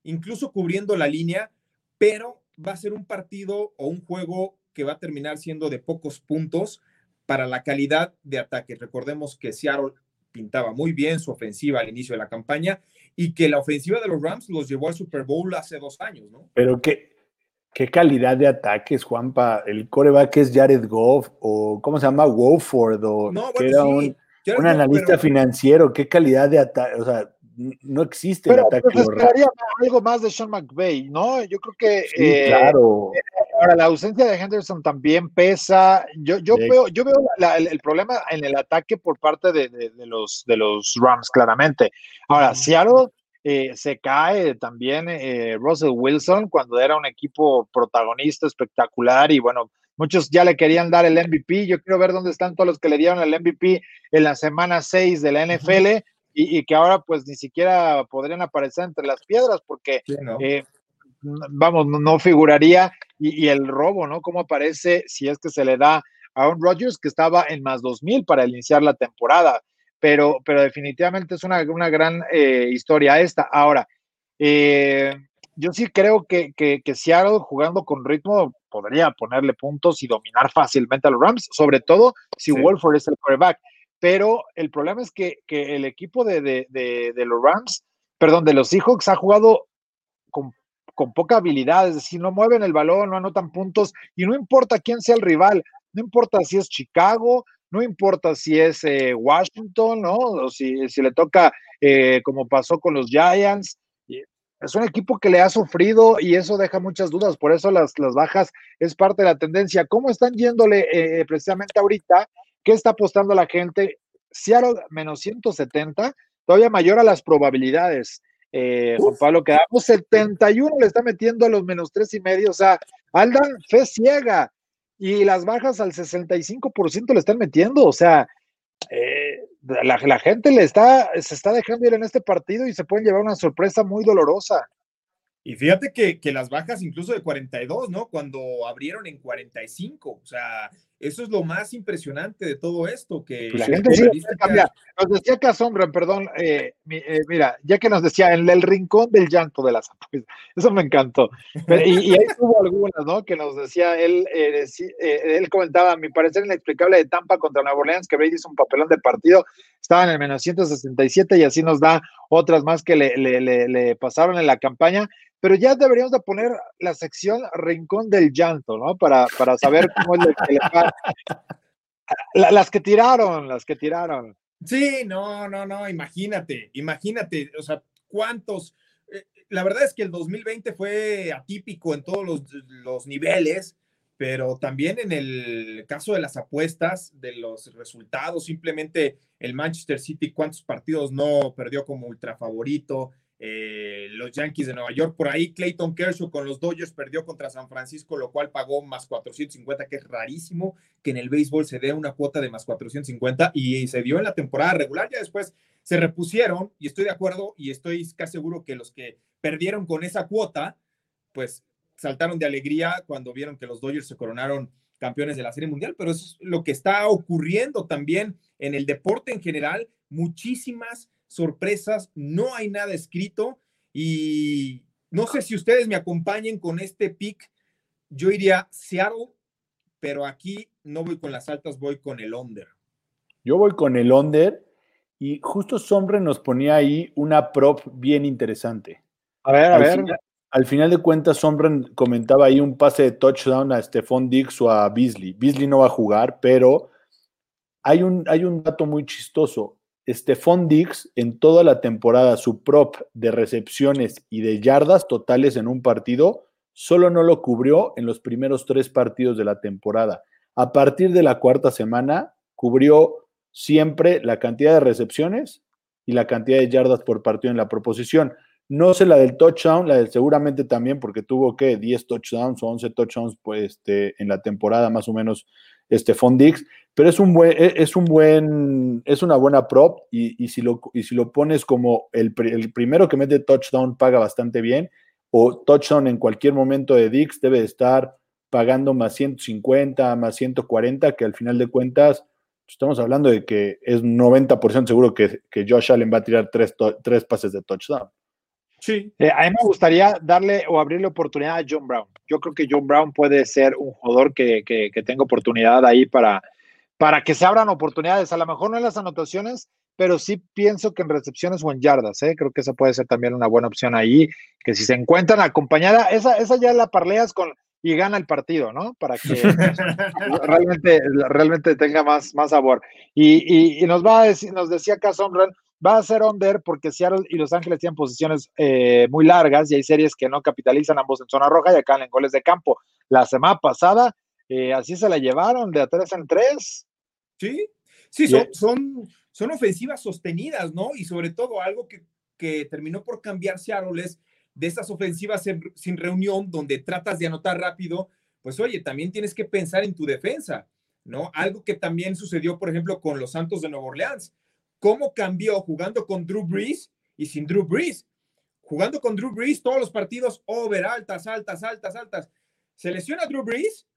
incluso cubriendo la línea, pero va a ser un partido o un juego que va a terminar siendo de pocos puntos para la calidad de ataque. Recordemos que Seattle pintaba muy bien su ofensiva al inicio de la campaña y que la ofensiva de los Rams los llevó al Super Bowl hace dos años, ¿no? Pero qué, qué calidad de ataques, Juanpa. El coreback es Jared Goff o ¿cómo se llama? Wofford o que era un, analista financiero. Qué calidad de ataque, o sea, no existe el ataque. Pues esperaría algo más de Sean McVay, ¿no? Yo creo que eh, claro. ahora la ausencia de Henderson también pesa. Yo, yo veo, yo veo el, problema en el ataque por parte de, los de los Rams, claramente. Ahora, Seattle eh, se cae también eh, Russell Wilson cuando era un equipo protagonista espectacular y bueno, muchos ya le querían dar el MVP. Yo quiero ver dónde están todos los que le dieron el MVP en la semana 6 de la NFL y, que ahora pues ni siquiera podrían aparecer entre las piedras porque, eh, vamos, no, figuraría y, el robo, ¿no? ¿Cómo aparece si es que se le da a un Rodgers que estaba en más 2000 para iniciar la temporada? Pero, pero definitivamente es una, una gran eh, historia esta. Ahora, eh, yo sí creo que, que, que, Seattle jugando con ritmo podría ponerle puntos y dominar fácilmente a los Rams, sobre todo si Wolford es el quarterback pero el problema es que, el equipo de, los Rams, perdón, de los Seahawks ha jugado con, poca habilidad, es decir, no mueven el balón, no anotan puntos, y no importa quién sea el rival, no importa si es Chicago, no importa si es eh, Washington, ¿no? O si, le toca, eh, como pasó con los Giants. Es un equipo que le ha sufrido y eso deja muchas dudas, por eso las, bajas es parte de la tendencia. ¿Cómo están yéndole eh, precisamente ahorita? ¿Qué está apostando la gente? Seattle menos 170, todavía mayor a las probabilidades. Eh, Juan Pablo, quedamos 71, le está metiendo a los menos tres y medio. O sea, Aldan fe ciega y las bajas al 65% le están metiendo. O sea, eh, la, la, gente le está, se está dejando ir en este partido y se pueden llevar una sorpresa muy dolorosa. Y fíjate que, que las bajas incluso de 42, ¿no? Cuando abrieron en 45. O sea, eso es lo más impresionante de todo esto, que la gente sí cambia. Nos decía Casombra, perdón, eh, eh, mira, ya que nos decía en el rincón del llanto de las apuestas, <laughs> eso me encantó. y, ahí hubo algunas, ¿no? Que nos decía, él, eh, él comentaba, a mi parecer inexplicable de Tampa contra Nueva Orleans, que Brady hizo un papelón de partido, estaba en el menos 167 y así nos da otras más que le, le, le, le pasaron en la campaña pero ya deberíamos de poner la sección Rincón del Llanto, ¿no? Para, para saber cómo es lo que le <laughs> las que tiraron, las que tiraron. Sí, no, no, no, imagínate, imagínate, o sea, cuántos. Eh, la verdad es que el 2020 fue atípico en todos los, los niveles, pero también en el caso de las apuestas, de los resultados, simplemente el Manchester City, cuántos partidos no perdió como ultra favorito, eh, los Yankees de Nueva York. Por ahí Clayton Kershaw con los Dodgers perdió contra San Francisco, lo cual pagó más 450, que es rarísimo que en el béisbol se dé una cuota de más 450 y se dio en la temporada regular. Ya después se repusieron y estoy de acuerdo y estoy casi seguro que los que perdieron con esa cuota, pues saltaron de alegría cuando vieron que los Dodgers se coronaron campeones de la Serie Mundial, pero eso es lo que está ocurriendo también en el deporte en general. Muchísimas sorpresas, no hay nada escrito y no sé si ustedes me acompañen con este pick. Yo iría Seattle, pero aquí no voy con las altas, voy con el under. Yo voy con el under y justo Sombre nos ponía ahí una prop bien interesante. A ver, a ver al final de cuentas, Sombren comentaba ahí un pase de touchdown a Stephon Dix o a Beasley. Beasley no va a jugar, pero hay un, hay un dato muy chistoso. Stephon Dix en toda la temporada, su prop de recepciones y de yardas totales en un partido, solo no lo cubrió en los primeros tres partidos de la temporada. A partir de la cuarta semana, cubrió siempre la cantidad de recepciones y la cantidad de yardas por partido en la proposición. No sé la del touchdown, la del seguramente también, porque tuvo que 10 touchdowns o 11 touchdowns pues, este, en la temporada más o menos este Fondix, pero es un buen, e, es un buen, es una buena prop y, si, lo, y si lo pones como el, el, primero que mete touchdown paga bastante bien, o touchdown en cualquier momento de Dix debe estar pagando más 150, más 140, que al final de cuentas estamos hablando de que es 90% seguro que, que Josh Allen va a tirar tres, tres pases de touchdown. Sí. Eh, a mí me gustaría darle o abrirle oportunidad a John Brown. Yo creo que John Brown puede ser un jugador que, que, tenga oportunidad ahí para, para que se abran oportunidades. A lo mejor no en las anotaciones, pero sí pienso que en recepciones o en yardas. ¿eh? Creo que esa puede ser también una buena opción ahí. Que si se encuentran acompañada, esa, esa ya la parleas con y gana el partido, ¿no? Para que <laughs> realmente, realmente tenga más, más sabor. Y, y, nos va a decir, nos decía acá Somran, va a ser under porque Seattle y Los Ángeles tienen posiciones eh, muy largas y hay series que no capitalizan ambos en zona roja y acá en goles de campo. La semana pasada, eh, así se la llevaron de a tres en tres. Sí, sí, son, son, son ofensivas sostenidas, ¿no? Y sobre todo algo que, que terminó por cambiar Seattle es de esas ofensivas sin reunión donde tratas de anotar rápido, pues oye, también tienes que pensar en tu defensa, ¿no? Algo que también sucedió, por ejemplo, con los Santos de Nueva Orleans cómo cambió jugando con Drew Brees y sin Drew Brees. Jugando con Drew Brees, todos los partidos over, altas, altas, altas, altas. Se lesiona Drew Brees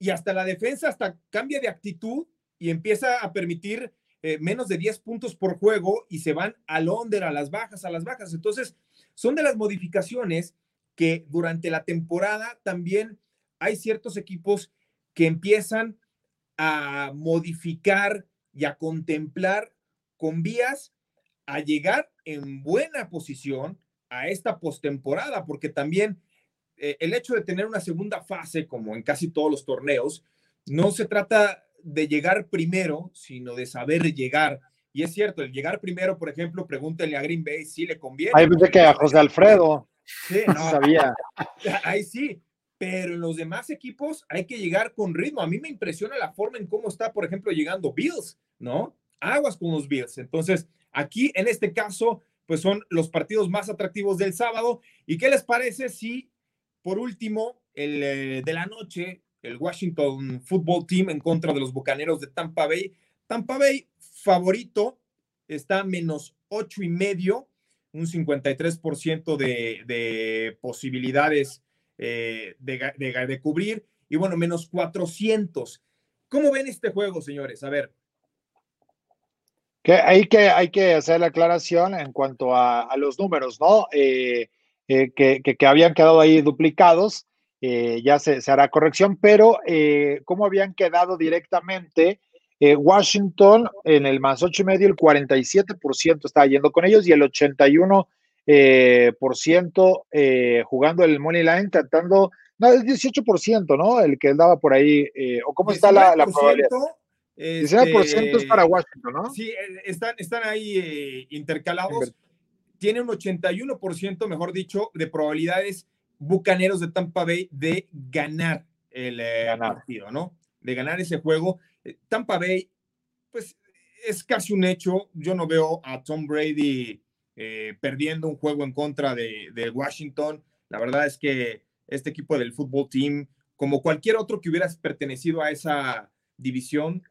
y hasta la defensa hasta cambia de actitud y empieza a permitir eh, menos de 10 puntos por juego y se van al under, a las bajas, a las bajas. Entonces, son de las modificaciones que durante la temporada también hay ciertos equipos que empiezan a modificar y a contemplar con vías a llegar en buena posición a esta postemporada, porque también eh, el hecho de tener una segunda fase, como en casi todos los torneos, no se trata de llegar primero, sino de saber llegar. Y es cierto, el llegar primero, por ejemplo, pregúntenle a Green Bay si le conviene. Ahí pensé que a José Alfredo. Sí, no, <laughs> sabía. <laughs> Ahí sí, pero en los demás equipos hay que llegar con ritmo. A mí me impresiona la forma en cómo está, por ejemplo, llegando Bills, ¿no? Aguas con los Bills. Entonces, aquí en este caso, pues son los partidos más atractivos del sábado. ¿Y qué les parece si, por último, el eh, de la noche, el Washington Football Team en contra de los Bucaneros de Tampa Bay? Tampa Bay favorito está menos ocho y medio, un 53% de, de posibilidades eh, de, de, de cubrir y bueno, menos 400. ¿Cómo ven este juego, señores? A ver, que hay, que hay que hacer la aclaración en cuanto a, los números, ¿no? Eh, eh, que, que, habían quedado ahí duplicados, eh, ya se, se, hará corrección, pero ¿cómo habían quedado directamente? Washington en el más ocho y medio, el 47% está yendo con ellos y el 81% por ciento jugando el money line, tratando, no, el 18%, ¿no? El que andaba por ahí, o cómo está la probabilidad. 19% es para Washington, ¿no? Sí, eh, están, están ahí eh, intercalados. Tiene un 81%, mejor dicho, de probabilidades Bucaneros de Tampa Bay de ganar el eh, partido, ¿no? De ganar ese juego. Tampa Bay, pues es casi un hecho. Yo no veo a Tom Brady perdiendo un juego en contra de, de Washington. La verdad es que este equipo del fútbol team, como cualquier otro que hubiera pertenecido a esa división,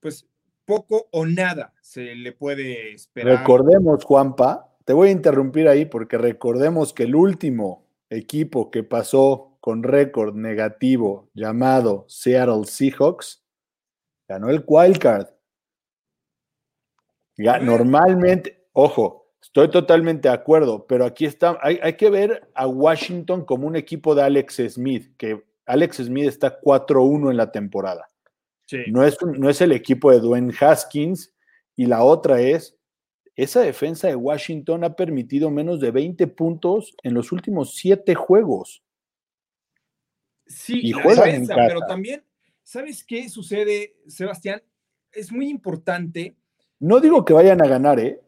pues poco o nada se le puede esperar. Recordemos, Juanpa, te voy a interrumpir ahí porque recordemos que el último equipo que pasó con récord negativo llamado Seattle Seahawks ganó el wildcard. Ya, normalmente, ojo, estoy totalmente de acuerdo, pero aquí está, hay, hay, que ver a Washington como un equipo de Alex Smith, que Alex Smith está 4-1 en la temporada. Sí. No, es, no es el equipo de Dwayne Haskins, y la otra es, esa defensa de Washington ha permitido menos de 20 puntos en los últimos siete juegos. Sí, y la defensa, pero también, ¿sabes qué sucede, Sebastián? Es muy importante. No digo que vayan a ganar, ¿eh?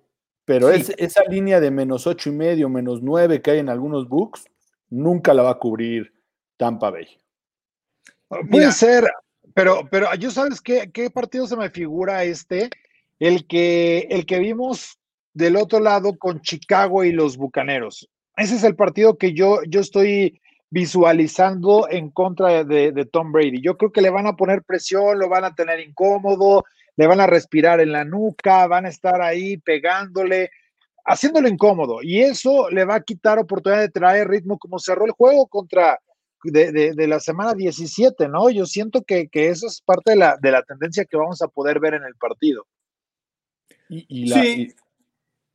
Pero es, esa línea de menos ocho y medio, menos nueve que hay en algunos books, nunca la va a cubrir Tampa Bay. Puede ser, pero, pero yo sabes qué, qué partido se me figura este, el que, el que vimos del otro lado con Chicago y los Bucaneros. Ese es el partido que yo, yo estoy visualizando en contra de, Tom Brady. Yo creo que le van a poner presión, lo van a tener incómodo, le van a respirar en la nuca, van a estar ahí pegándole, haciéndolo incómodo. Y eso le va a quitar oportunidad de traer ritmo como cerró el juego contra de, la semana 17, ¿no? Yo siento que, eso es parte de la, de la tendencia que vamos a poder ver en el partido. Y, sí.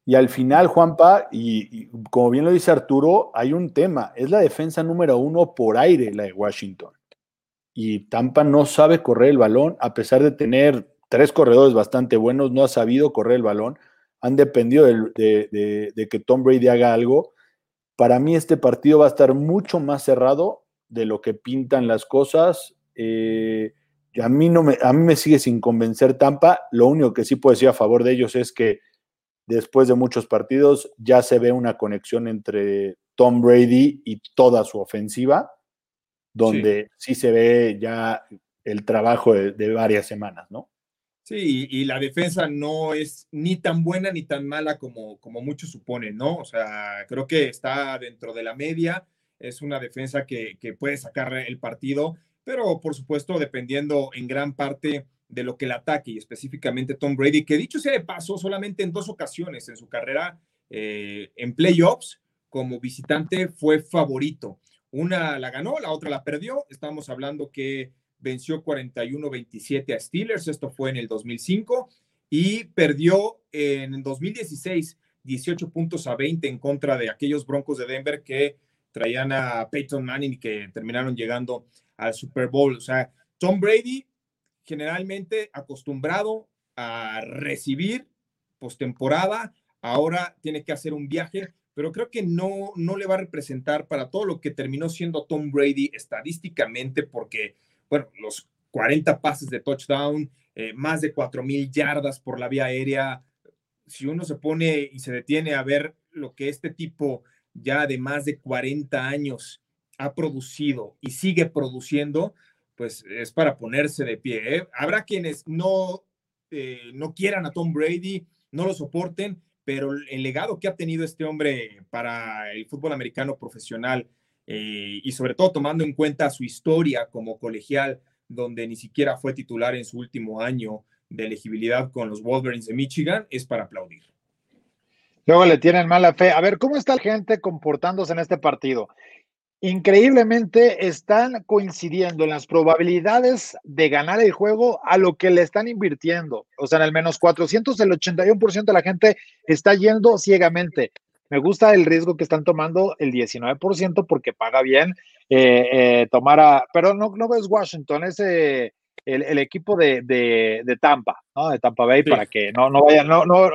Y al final, Juanpa, y, como bien lo dice Arturo, hay un tema, es la defensa número uno por aire, la de Washington. Y Tampa no sabe correr el balón, a pesar de tener tres corredores bastante buenos, no ha sabido correr el balón, han dependido de, que Tom Brady haga algo. Para mí este partido va a estar mucho más cerrado de lo que pintan las cosas. Eh, a, mí no me, a mí me sigue sin convencer Tampa. Lo único que sí puedo decir a favor de ellos es que después de muchos partidos, ya se ve una conexión entre Tom Brady y toda su ofensiva, donde sí, se ve ya el trabajo de, varias semanas, ¿no? Sí, y, la defensa no es ni tan buena ni tan mala como, como muchos suponen, ¿no? O sea, creo que está dentro de la media, es una defensa que, que puede sacar el partido, pero por supuesto dependiendo en gran parte de lo que el ataque y específicamente Tom Brady, que dicho sea de paso, solamente en dos ocasiones en su carrera eh, en playoffs como visitante fue favorito. Una la ganó, la otra la perdió. Estamos hablando que venció 41-27 a Steelers, esto fue en el 2005, y perdió en 2016 18 puntos a 20 en contra de aquellos Broncos de Denver que traían a Peyton Manning que terminaron llegando al Super Bowl. O sea, Tom Brady generalmente acostumbrado a recibir postemporada, ahora tiene que hacer un viaje, pero creo que no, no le va a representar para todo lo que terminó siendo Tom Brady estadísticamente, porque, bueno, los 40 pases de touchdown, eh, más de 4.000 yardas por la vía aérea, si uno se pone y se detiene a ver lo que este tipo ya de más de 40 años ha producido y sigue produciendo, pues es para ponerse de pie. ¿eh? Habrá quienes no, eh, no quieran a Tom Brady, no lo soporten, pero el legado que ha tenido este hombre para el fútbol americano profesional eh, y sobre todo tomando en cuenta su historia como colegial, donde ni siquiera fue titular en su último año de elegibilidad con los Wolverines de Michigan, es para aplaudir. Luego le tienen mala fe. A ver, ¿cómo está la gente comportándose en este partido? increíblemente están coincidiendo en las probabilidades de ganar el juego a lo que le están invirtiendo. O sea, en el menos 400, el 81% de la gente está yendo ciegamente. Me gusta el riesgo que están tomando el 19% porque paga bien eh, eh, tomar a, pero no, no es Washington, es eh, el, equipo de, de, Tampa, ¿no? De Tampa Bay, para que no, no vayan, no, no,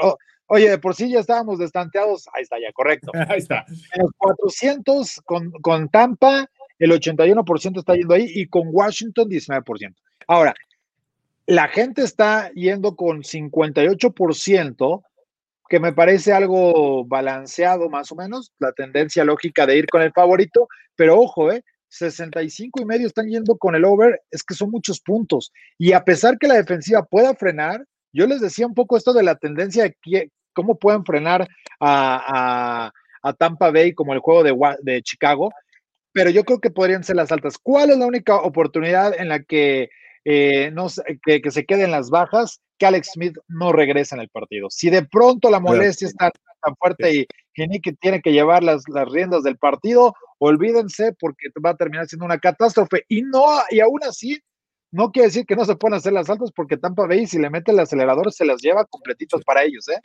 Oye, de por sí ya estábamos destanteados. Ahí está, ya, correcto. <laughs> Ahí está. En los 400 con, con Tampa, el 81% está yendo ahí y con Washington 19%. Ahora, la gente está yendo con 58%, que me parece algo balanceado más o menos, la tendencia lógica de ir con el favorito, pero ojo, eh, 65 y medio están yendo con el over, es que son muchos puntos. Y a pesar que la defensiva pueda frenar, yo les decía un poco esto de la tendencia de cómo pueden frenar a, Tampa Bay como el juego de, de, Chicago, pero yo creo que podrían ser las altas. ¿Cuál es la única oportunidad en la que, eh, no, que, se queden las bajas? Que Alex Smith no regresa en el partido. Si de pronto la molestia está tan fuerte y que tiene que llevar las, las riendas del partido, olvídense porque va a terminar siendo una catástrofe. Y no, y aún así, no quiere decir que no se puedan hacer las altas porque Tampa Bay, si le mete el acelerador, se las lleva completitos para ellos, ¿eh?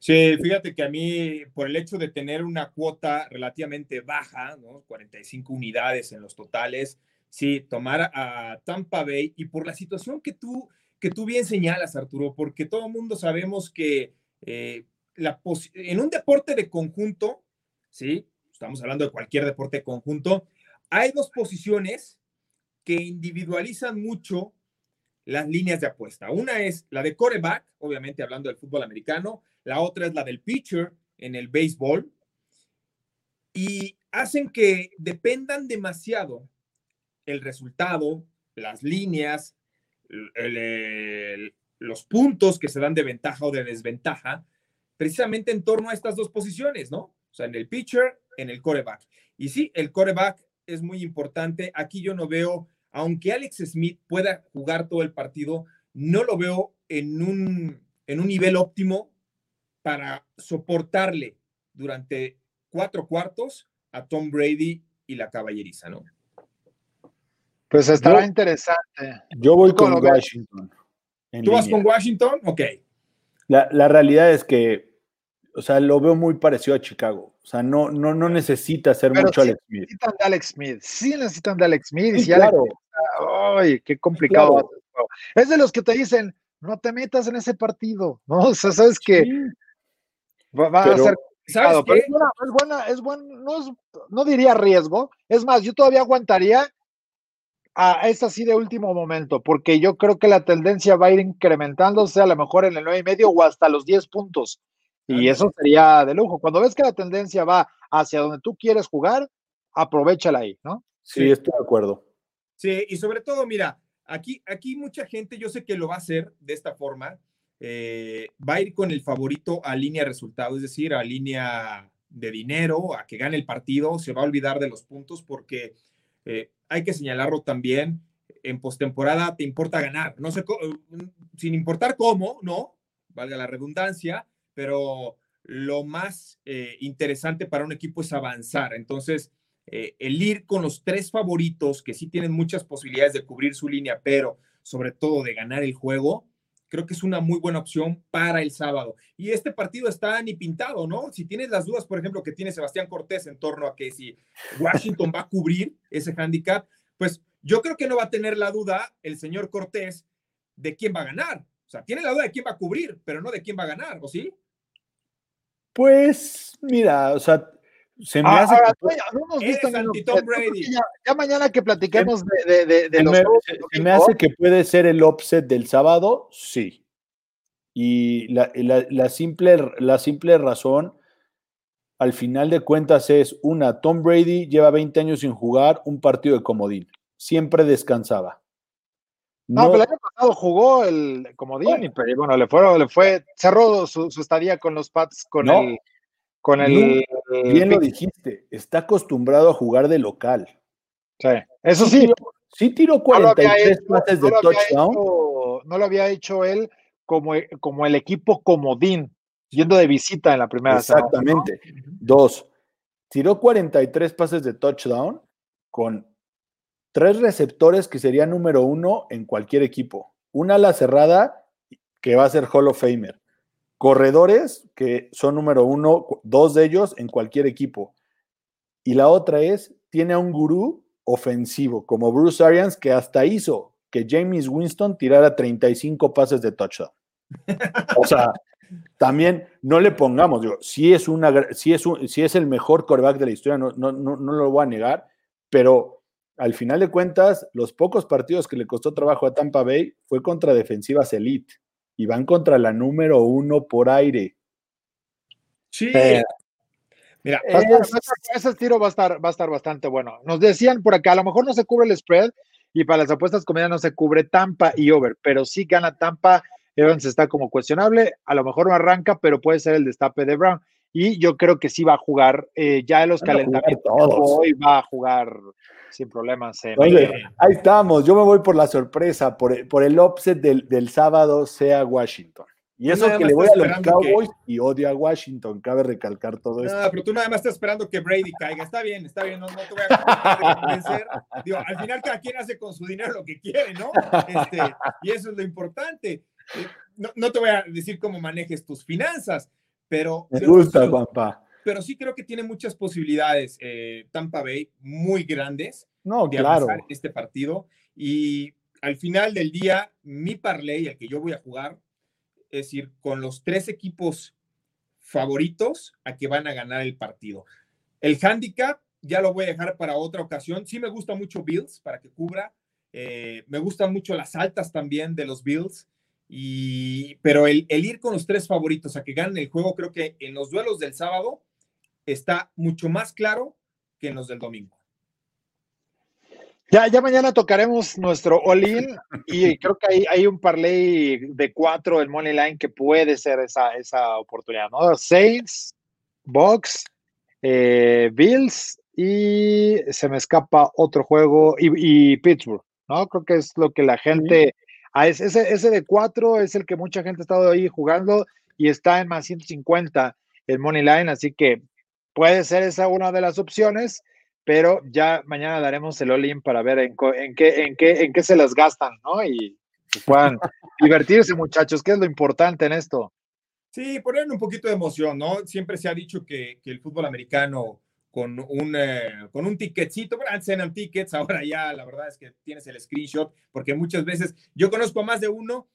Sí, fíjate que a mí, por el hecho de tener una cuota relativamente baja, ¿no? 45 unidades en los totales, sí, tomar a Tampa Bay y por la situación que tú, que tú bien señalas, Arturo, porque todo el mundo sabemos que eh, la en un deporte de conjunto, sí, estamos hablando de cualquier deporte de conjunto, hay dos posiciones que individualizan mucho las líneas de apuesta. Una es la de coreback, obviamente hablando del fútbol americano, la otra es la del pitcher en el béisbol, y hacen que dependan demasiado el resultado, las líneas, los puntos que se dan de ventaja o de desventaja, precisamente en torno a estas dos posiciones, ¿no? O sea, en el pitcher, en el coreback. Y sí, el coreback es muy importante. Aquí yo no veo, aunque Alex Smith pueda jugar todo el partido, no lo veo en un, en un nivel óptimo para soportarle durante cuatro cuartos a Tom Brady y la caballeriza, ¿no? Pues estará interesante. Yo voy con Washington. ¿Tú vas con Washington? Ok. La, la, realidad es que, o sea, lo veo muy parecido a Chicago. O sea, no, no, no necesita hacer mucho Alex Smith. Necesitan de Alex Smith. Sí necesitan de Alex Smith. y claro. ay, qué complicado. Es de los que te dicen, no te metas en ese partido, ¿no? O sea, sabes que va, a ser. Pero es buena, es buena, es buena, no, es, no diría riesgo. Es más, yo todavía aguantaría a esta sí de último momento, porque yo creo que la tendencia va a ir incrementándose a lo mejor en el 9 y medio o hasta los 10 puntos. Y eso sería de lujo. Cuando ves que la tendencia va hacia donde tú quieres jugar, aprovechala ahí, ¿no? Sí, estoy de acuerdo. Sí, y sobre todo, mira, aquí, aquí mucha gente, yo sé que lo va a hacer de esta forma, eh, va a ir con el favorito a línea resultado, es decir, a línea de dinero, a que gane el partido, se va a olvidar de los puntos porque eh, hay que señalarlo también, en postemporada te importa ganar, no sé, sin importar cómo, ¿no? Valga la redundancia, pero lo más eh, interesante para un equipo es avanzar. Entonces, el ir con los tres favoritos, que sí tienen muchas posibilidades de cubrir su línea, pero sobre todo de ganar el juego, creo que es una muy buena opción para el sábado. Y este partido está ni pintado, ¿no? Si tienes las dudas, por ejemplo, que tiene Sebastián Cortés en torno a que si Washington va a cubrir ese handicap, pues yo creo que no va a tener la duda el señor Cortés de quién va a ganar. O sea, tiene la duda de quién va a cubrir, pero no de quién va a ganar, ¿o sí? Pues, mira, o sea, se me hace. Ya, mañana que platiquemos de, los. Me, se, me hace que puede ser el offset del sábado, sí. Y la, la, simple, la simple razón, al final de cuentas, es una: Tom Brady lleva 20 años sin jugar un partido de comodín. Siempre descansaba. No, pero el año pasado jugó el comodín y bueno, le fue, le fue, cerró su, estadía con los Pats con el con el, bien lo dijiste, está acostumbrado a jugar de local. Sí, eso sí. Sí tiró 43 no pases de touchdown. no lo había hecho él como, como el equipo comodín, yendo de visita en la primera Exactamente. Dos, tiró 43 pases de touchdown con tres receptores que serían número uno en cualquier equipo. Una ala cerrada que va a ser Hall of Famer corredores que son número uno, dos de ellos en cualquier equipo. Y la otra es, tiene a un gurú ofensivo como Bruce Arians que hasta hizo que James Winston tirara 35 pases de touchdown. O sea, también no le pongamos, digo, si es, una, es, es el mejor coreback de la historia, no, no, no, no lo voy a negar, pero al final de cuentas, los pocos partidos que le costó trabajo a Tampa Bay fue contra defensivas elite y van contra la número uno por aire. Sí. Mira, ese tiro va a, estar, va a estar bastante bueno. Nos decían por acá, a lo mejor no se cubre el spread y para las apuestas comedia no se cubre Tampa y over, pero sí gana Tampa. Evans está como cuestionable, a lo mejor no arranca, pero puede ser el destape de Brown. Y yo creo que sí va a jugar eh, ya en los calentamientos. Hoy va a jugar sin problemas. ahí estamos. Yo me voy por la sorpresa, por, por el offset del, sábado, sea Washington. Y eso que le voy a los Cowboys y odio a Washington, cabe recalcar todo esto. No, pero tú nada más estás esperando que Brady caiga. Está bien, está bien, no, te voy a convencer. Digo, al final cada quien hace con su dinero lo que quiere, ¿no? Este, y eso es lo importante. Eh, no, te voy a decir cómo manejes tus finanzas, pero... Me gusta, Juanpa. Pero sí creo que tiene muchas posibilidades eh, Tampa Bay, muy grandes, no, de claro. este partido. Y al final del día, mi parlay, el que yo voy a jugar, es decir, con los tres equipos favoritos a que van a ganar el partido. El handicap ya lo voy a dejar para otra ocasión. Sí me gusta mucho Bills para que cubra. Eh, me gustan mucho las altas también de los Bills. Y, pero el, el, ir con los tres favoritos a que ganen el juego, creo que en los duelos del sábado está mucho más claro que en los del domingo. Ya, ya mañana tocaremos nuestro all-in y creo que hay, hay un parlay de cuatro el Money Line que puede ser esa, esa oportunidad, ¿no? Saints, Box, eh, Bills y se me escapa otro juego y, Pittsburgh, ¿no? Creo que es lo que la gente, ah, ese, ese de cuatro es el que mucha gente ha estado ahí jugando y está en más 150 el Money Line, así que puede ser esa una de las opciones pero ya mañana daremos el all para ver en, qué, en, qué, en qué se las gastan, ¿no? Y puedan <laughs> divertirse, muchachos, que es lo importante en esto. Sí, poner un poquito de emoción, ¿no? Siempre se ha dicho que, el fútbol americano con un, eh, con un ticketcito, bueno, antes eran tickets, <laughs> ahora ya la verdad es que tienes el screenshot, porque muchas veces yo conozco a más de uno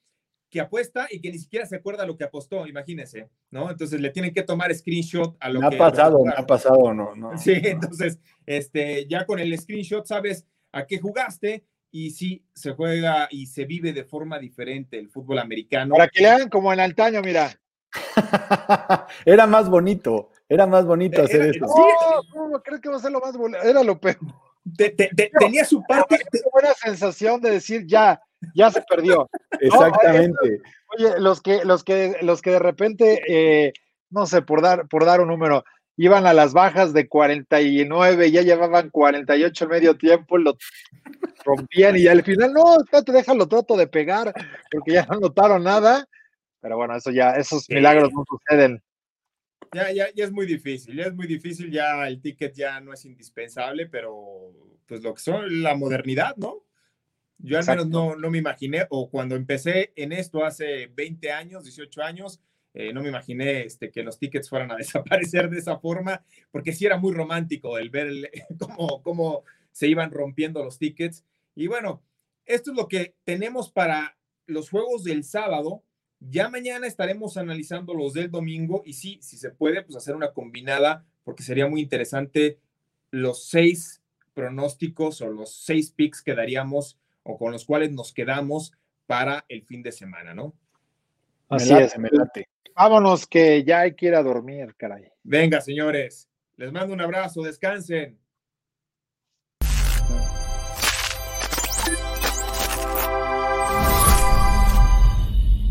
que apuesta y que ni siquiera se acuerda lo que apostó, imagínense, ¿no? Entonces le tienen que tomar screenshot a lo me que... Ha pasado, me ha pasado, no, no. <laughs> Sí, entonces, este, ya con el screenshot sabes a qué jugaste y sí, se juega y se vive de forma diferente el fútbol americano. Para que le hagan como en antaño, mira. <laughs> era más bonito, era más bonito hacer eso. Sí, creo que va a ser lo más bonito, era lo peor. tenía su parte. buena sensación de decir ya, ya se perdió. Exactamente. oye, los que, los que, los que de repente, eh, no sé, por dar, por dar un número, iban a las bajas de 49, ya llevaban 48 al medio tiempo, lo rompían y al final, no, te deja lo trato de pegar, porque ya no notaron nada. Pero bueno, eso ya, esos milagros no suceden. Ya, ya, ya es muy difícil, ya es muy difícil, ya el ticket ya no es indispensable, pero pues lo que son la modernidad, ¿no? Yo al menos no, no me imaginé, o cuando empecé en esto hace 20 años, 18 años, eh, no me imaginé este, que los tickets fueran a <laughs> desaparecer de esa forma, porque sí era muy romántico el ver <laughs> cómo, cómo se iban rompiendo los tickets. Y bueno, esto es lo que tenemos para los juegos del sábado. Ya mañana estaremos analizando los del domingo y sí, si se puede, pues hacer una combinada, porque sería muy interesante los seis pronósticos o los seis picks que daríamos o con los cuales nos quedamos para el fin de semana, ¿no? Así es, me Vámonos que ya hay que ir a dormir, caray. Venga, señores. Les mando un abrazo, descansen.